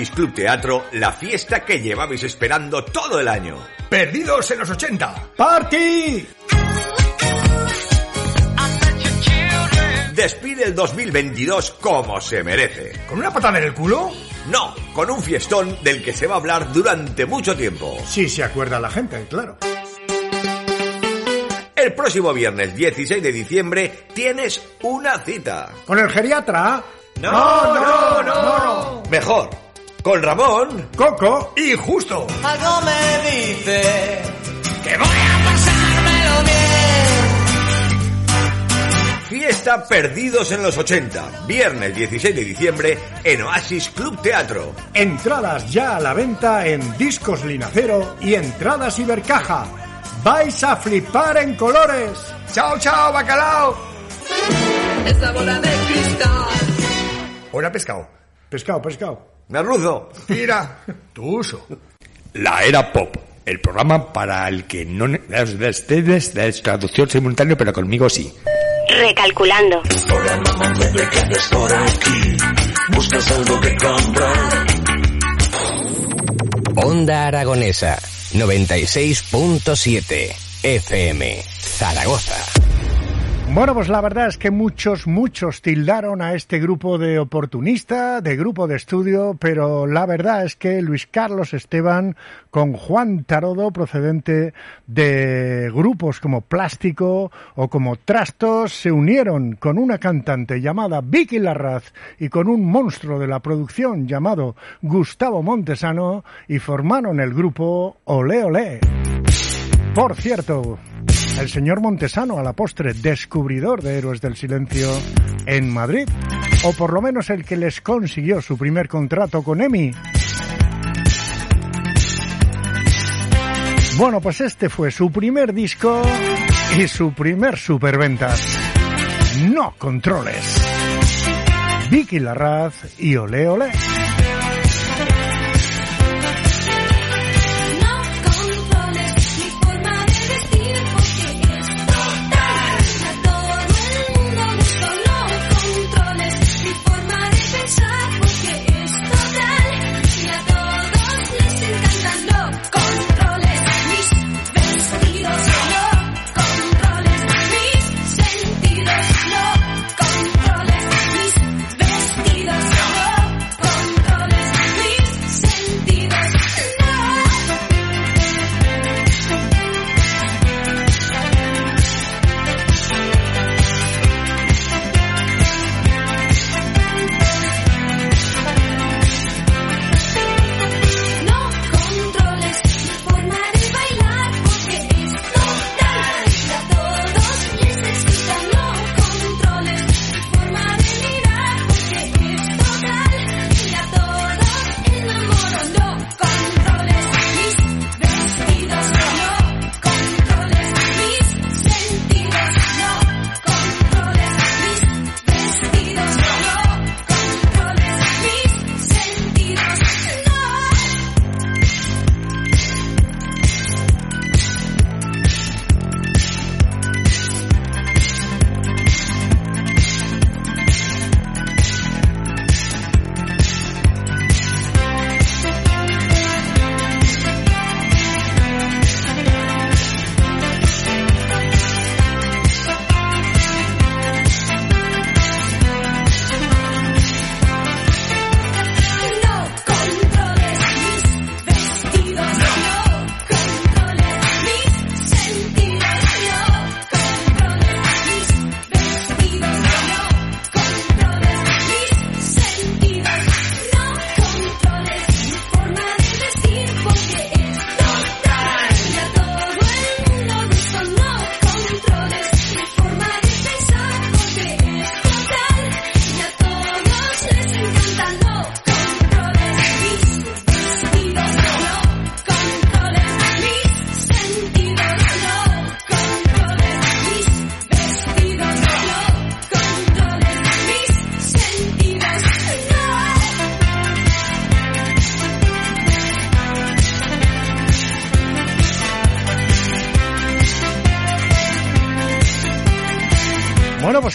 Oasis Club Teatro la fiesta que llevabais esperando todo el año. Perdidos en los 80. ¡Party! Despide el 2022 como se merece. ¿Con una patada en el culo? No, con un fiestón del que se va a hablar durante mucho tiempo. Sí, se acuerda la gente, claro. El próximo viernes 16 de diciembre tienes una cita. ¿Con el geriatra? No, no, no. Mejor, con Ramón, Coco Y justo. Algo me dice que voy a pasármelo bien. Fiesta Perdidos en los 80, viernes 16 de diciembre en Oasis Club Teatro. Entradas ya a la venta en Discos Linacero y Entradas Ibercaja. ¡Vais a flipar en colores! Chao, chao, bacalao. Esa bola de cristal. Hola, pescado. Pescado, pescado. Merluzo, Mira, tu uso. La era pop, el programa para el que no ustedes es traducción simultánea, pero conmigo sí. Recalculando. Onda Aragonesa 96.7 FM Zaragoza. Bueno, pues la verdad es que muchos, muchos tildaron a este grupo de oportunista, de grupo de estudio, pero la verdad es que Luis Carlos Esteban con Juan Tarodo, procedente de grupos como Plástico o como Trastos, se unieron con una cantante llamada Vicky Larraz y con un monstruo de la producción llamado Gustavo Montesano y formaron el grupo Ole Ole. Por cierto, el señor Montesano, a la postre, descubridor de Héroes del Silencio en Madrid, o por lo menos el que les consiguió su primer contrato con EMI. Bueno, pues este fue su primer disco y su primer superventas. No controles. Vicky Larraz y Ole Ole.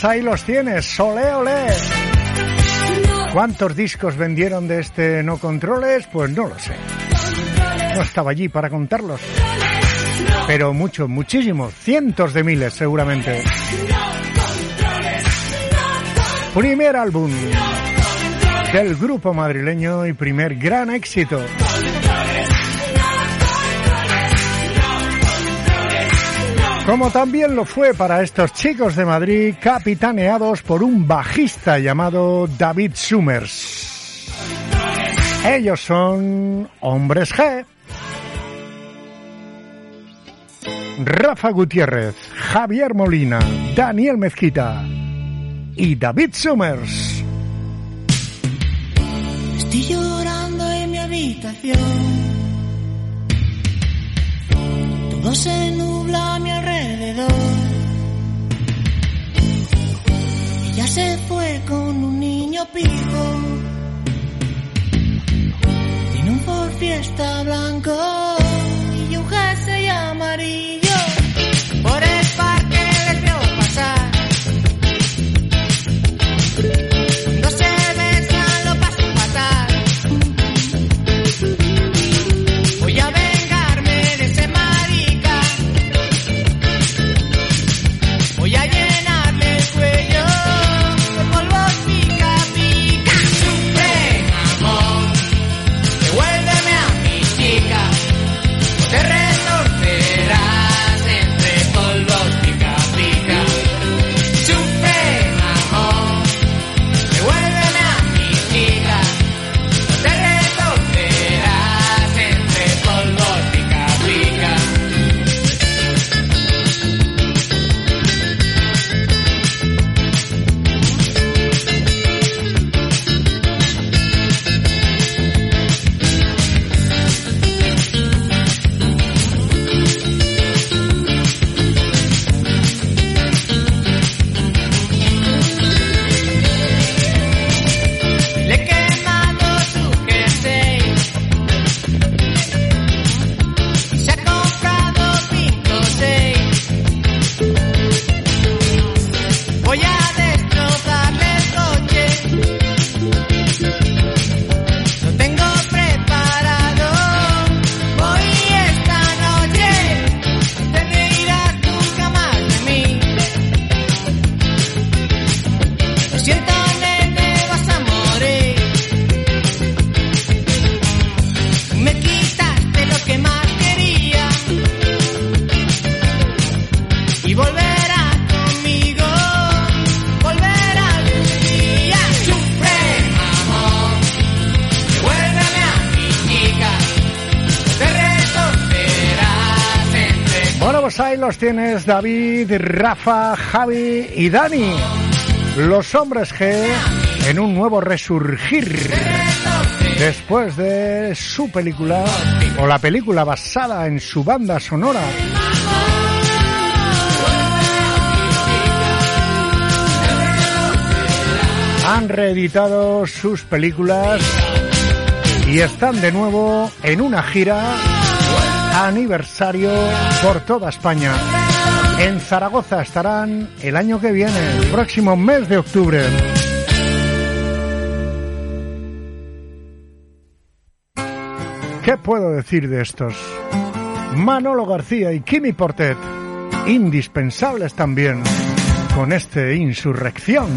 Ahí los tienes. Ole, ole. ¿Cuántos discos vendieron de este No Controles? Pues no lo sé. No estaba allí para contarlos. Pero muchos, muchísimos, cientos de miles seguramente. Primer álbum del grupo madrileño y primer gran éxito. Como también lo fue para estos chicos de Madrid, capitaneados por un bajista llamado David Summers. Ellos son Hombres G. Rafa Gutiérrez, Javier Molina, Daniel Mezquita y David Summers. Estoy llorando en mi habitación. Todo se nubla a mi alrededor. Ella se fue con un niño pijo. Tiene un Ford Fiesta blanco y un jersey amarillo. Por el pues ahí los tienes David, Rafa, Javi y Dani. Los hombres G en un nuevo resurgir. Después de su película, o la película basada en su banda sonora. Han reeditado sus películas y están de nuevo en una gira aniversario por toda España. En Zaragoza estarán el año que viene, el próximo mes de octubre. ¿Qué puedo decir de estos? Manolo García y Kimi Portet, indispensables también con este Insurrección.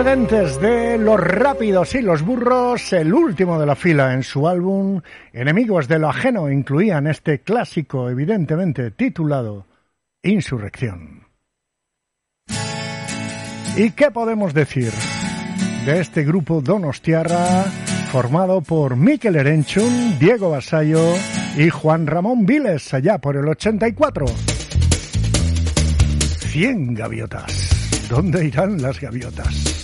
Procedentes de Los Rápidos y los Burros, el último de la fila en su álbum Enemigos de lo Ajeno incluían este clásico evidentemente titulado Insurrección. ¿Y qué podemos decir de este grupo Donostiarra formado por Miquel Erenchun, Diego Basayo y Juan Ramón Viles allá por el 84? 100 gaviotas. ¿Dónde irán las gaviotas?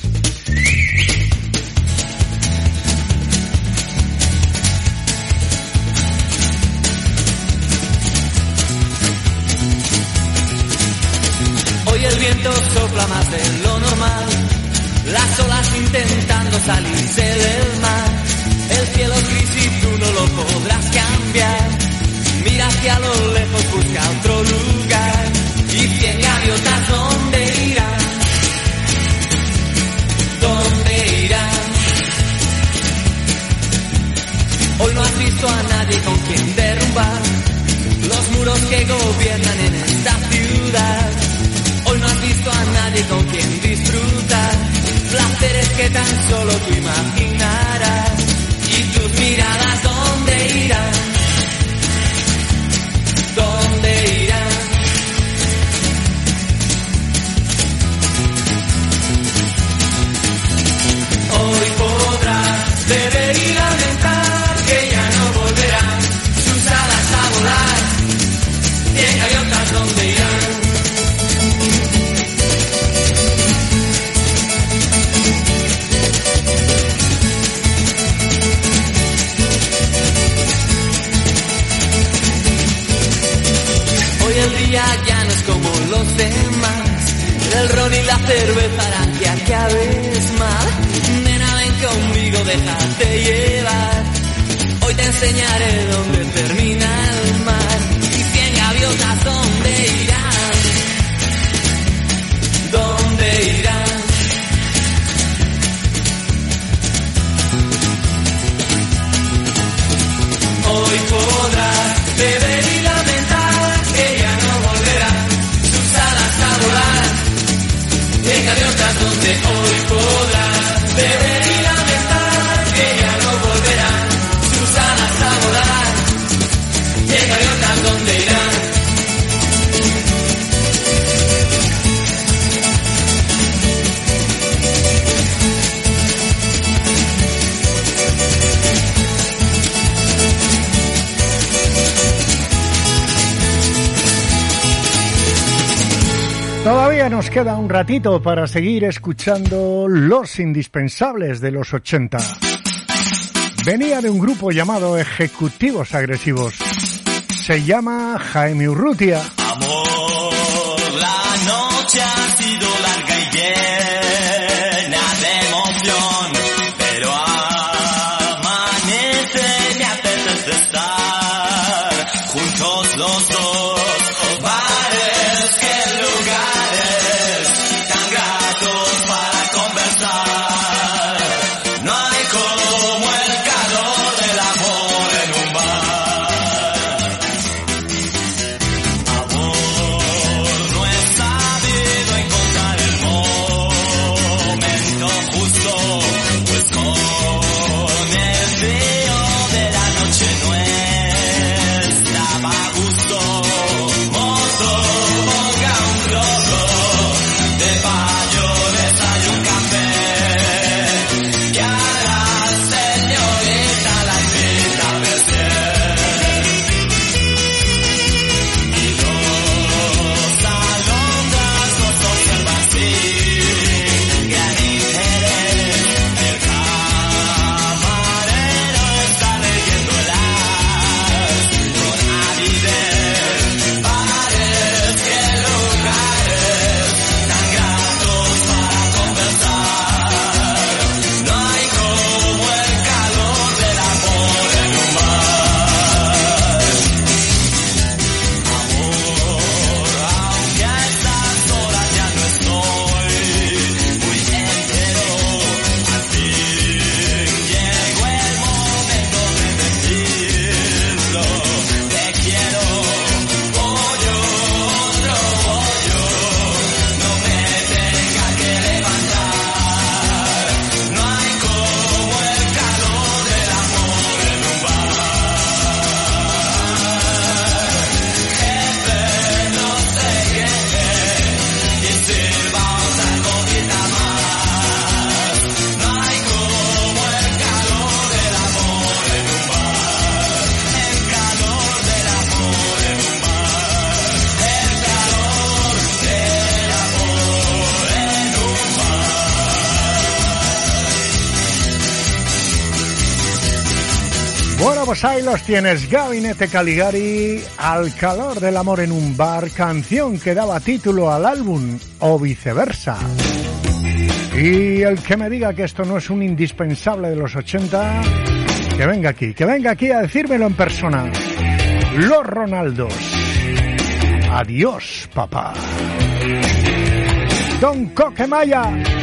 Hoy el viento sopla más de lo normal, las olas intentando salirse del mar. El cielo gris y tú no lo podrás cambiar. Mira hacia lo lejos, busca otro lugar. Y cien gaviotas, ¿dónde irán? ¿Dónde irán? Hoy no has visto a nadie con quien derrumbar los muros que gobiernan en esta ciudad. Nadie con quien disfrutar placeres que tan solo tú imaginarás. ratito para seguir escuchando los indispensables de los 80. Venía de un grupo llamado Ejecutivos Agresivos. Se llama Jaime Urrutia. Pues ahí los tienes. Gabinete Caligari, Al calor del amor en un bar, canción que daba título al álbum, o viceversa. Y el que me diga que esto no es un indispensable de los 80, que venga aquí, que venga aquí a decírmelo en persona. Los Ronaldos. Adiós, papá. Don Coquemaya.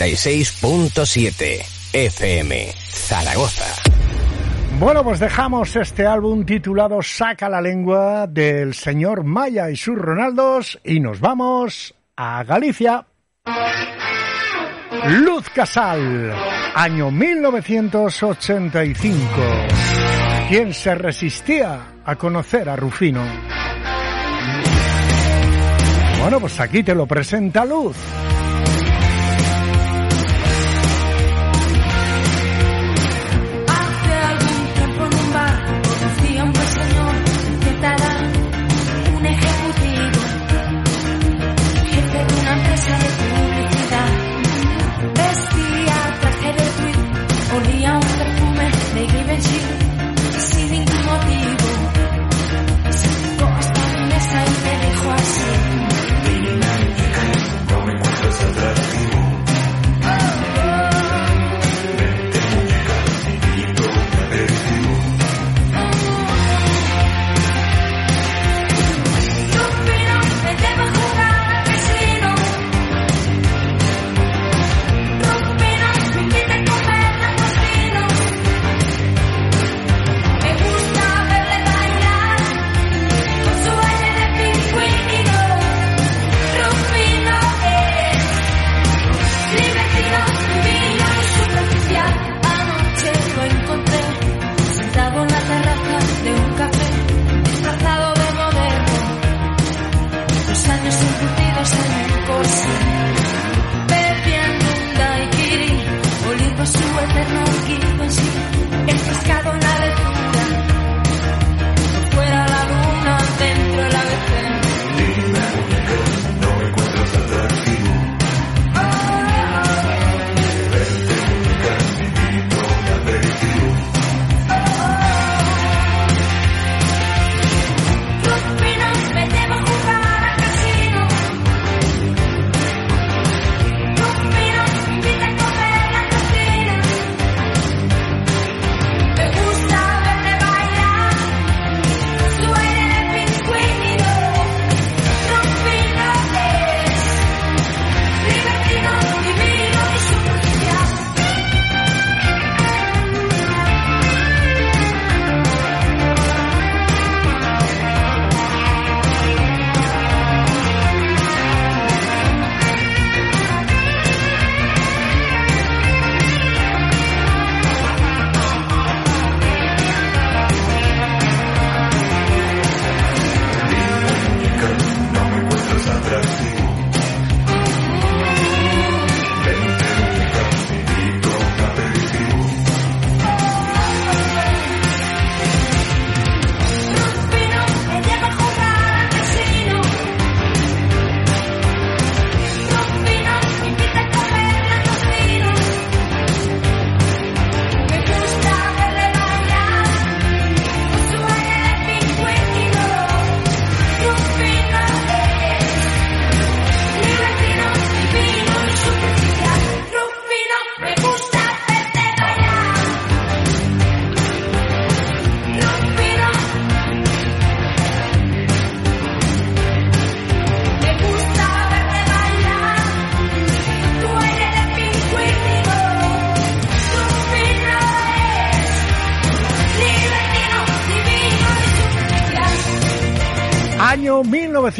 96.7 FM Zaragoza. Bueno, pues dejamos este álbum titulado Saca la lengua del señor Maya y sus Ronaldos y nos vamos a Galicia. Luz Casal, año 1985. ¿Quién se resistía a conocer a Rufino? Bueno, pues aquí te lo presenta Luz.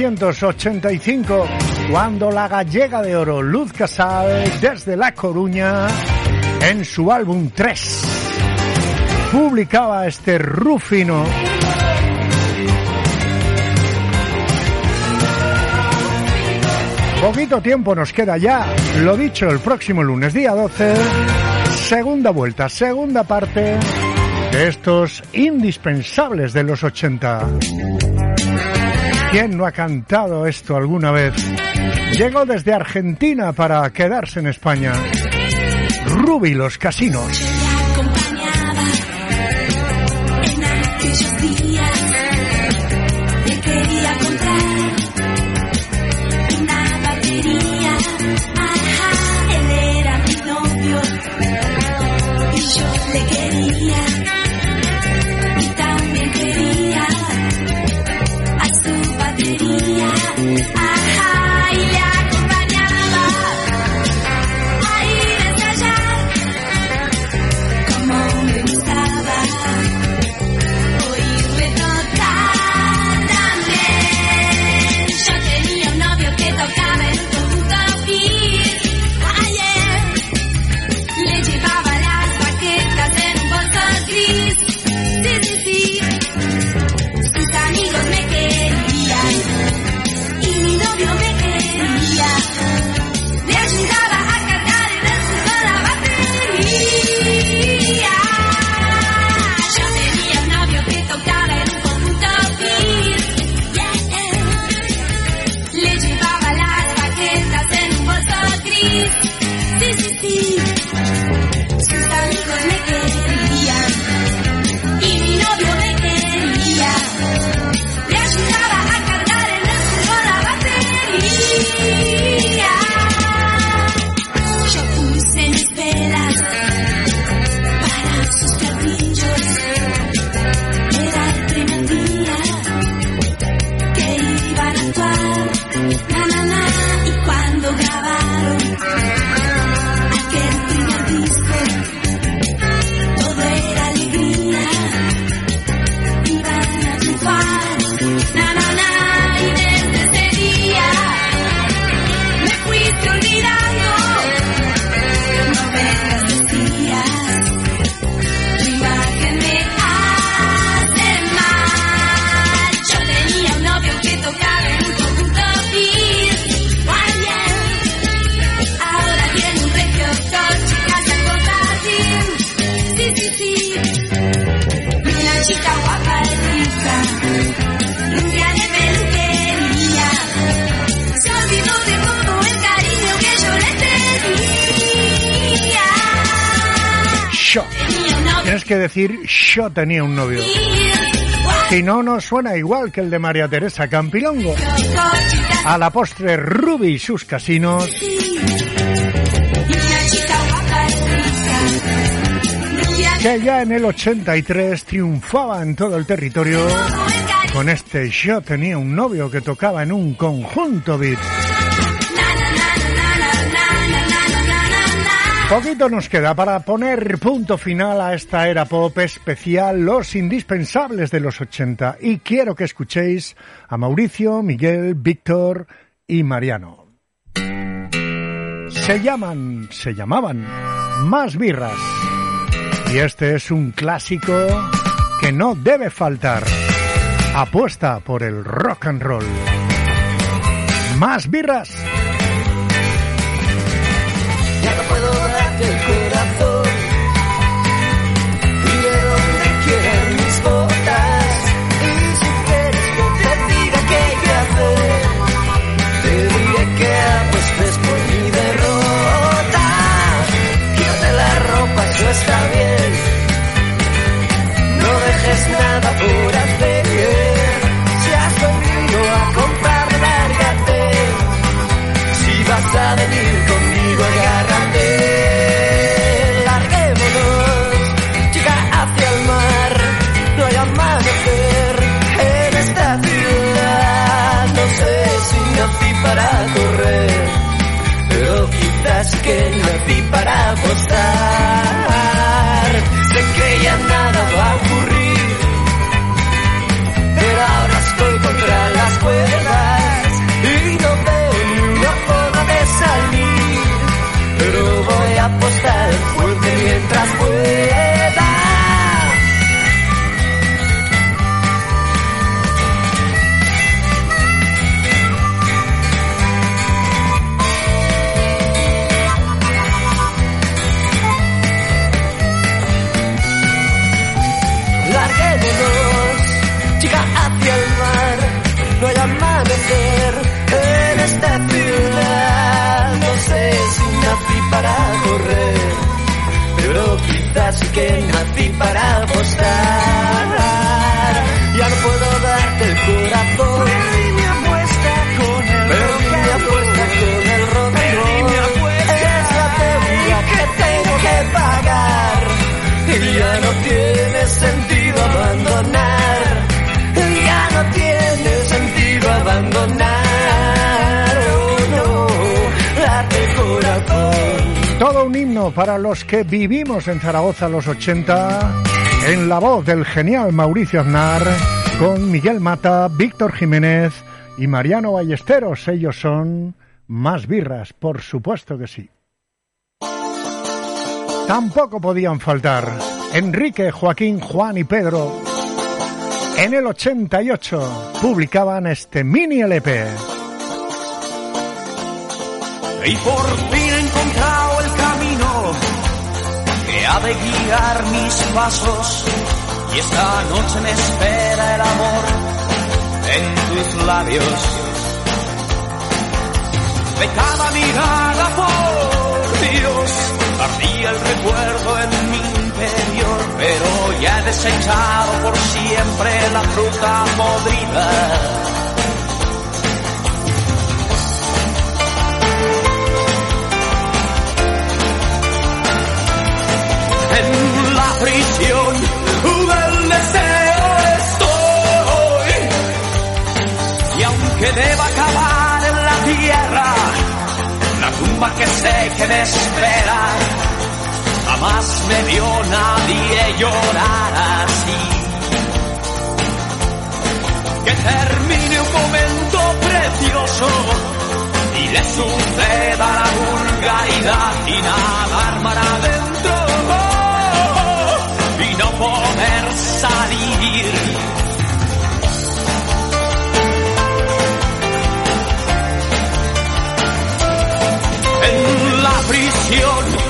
1985, cuando la gallega de oro Luz Casal, desde La Coruña, en su álbum 3, publicaba este Rufino. Poquito tiempo nos queda ya, lo dicho, el próximo lunes día 12, segunda vuelta, segunda parte de estos indispensables de los 80. ¿Quién no ha cantado esto alguna vez? Llegó desde Argentina para quedarse en España. Ruby los casinos. Decir yo tenía un novio. Si no, no suena igual que el de María Teresa Campilongo. A la postre, Ruby y sus casinos. Que ya en el 83 triunfaba en todo el territorio con este Yo tenía un novio que tocaba en un conjunto beat. Poquito nos queda para poner punto final a esta era pop especial, los indispensables de los 80. Y quiero que escuchéis a Mauricio, Miguel, Víctor y Mariano. Se llaman, se llamaban Más Birras. Y este es un clásico que no debe faltar. Apuesta por el rock and roll. Más birras. Para correr, pero quizás que nací para apostar. Que nací para apostar. Para los que vivimos en Zaragoza los 80, en la voz del genial Mauricio Aznar, con Miguel Mata, Víctor Jiménez y Mariano Ballesteros. Ellos son más birras, por supuesto que sí. Tampoco podían faltar Enrique, Joaquín, Juan y Pedro. En el 88 publicaban este mini LP. Y por fin ha de guiar mis pasos. Y esta noche me espera el amor en tus labios. De cada mirada, por Dios, ardía el recuerdo en mi interior. Pero ya he desechado por siempre la fruta podrida. Prisión deseo estoy. Y aunque deba acabar en la tierra, la tumba que sé que me espera, jamás me vio nadie llorar así. Que termine un momento precioso y le suceda la vulgaridad y adentro y no poder salir. En la prisión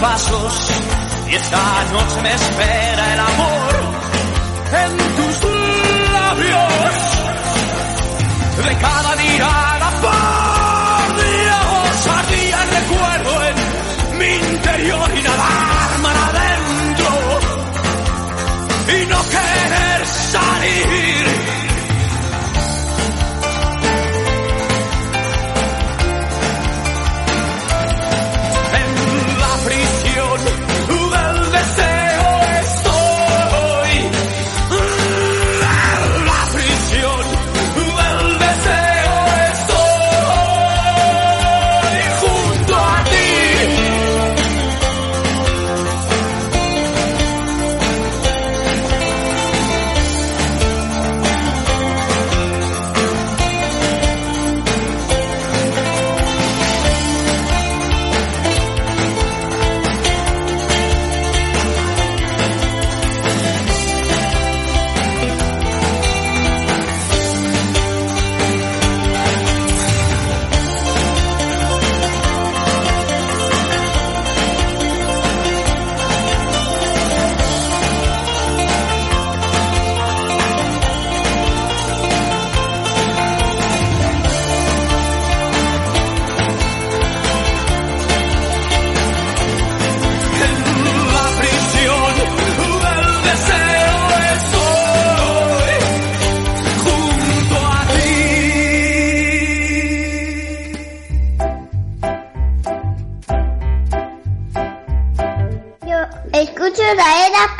pasos y esta noche me espera el amor en tus labios. De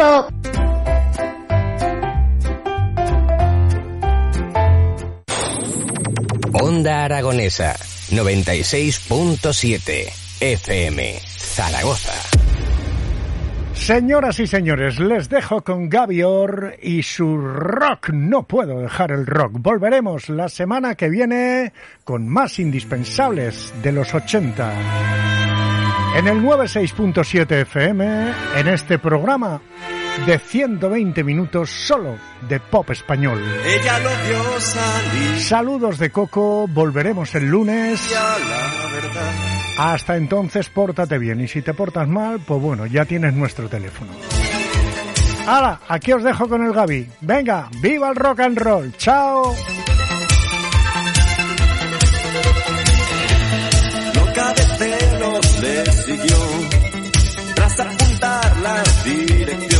pop. Onda Aragonesa 96.7 FM Zaragoza. Señoras y señores, les dejo con Gavior y su rock. No puedo dejar el rock. Volveremos la semana que viene con más indispensables de los 80. En el 96.7 FM, en este programa de 120 minutos solo de pop español. Ella lo vio salir Saludos de Coco, volveremos el lunes. la. Hasta entonces, pórtate bien. Y si te portas mal, pues bueno, ya tienes nuestro teléfono. Ahora, aquí os dejo con el Gaby. Venga, viva el rock and roll. Chao. Loca de celos le siguió tras apuntar la dirección,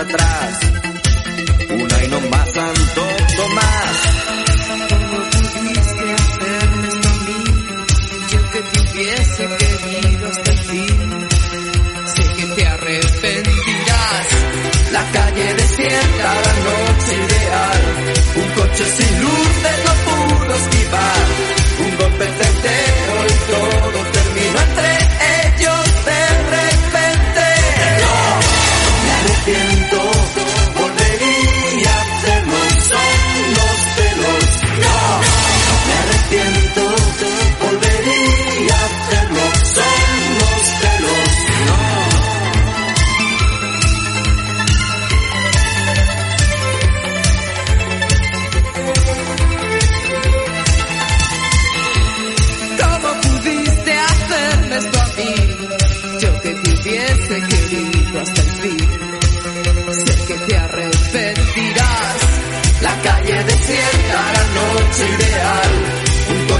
atrás. Una y no más Santo Tomás. ¿Cómo pudiste hacerme esto a mí? Yo que te hubiese querido hasta el fin. Sé que te arrepentirás. La calle desierta, la noche ideal. Un coche sin luces no pudo esquivar. Un golpe certero y todo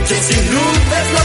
noche sin luces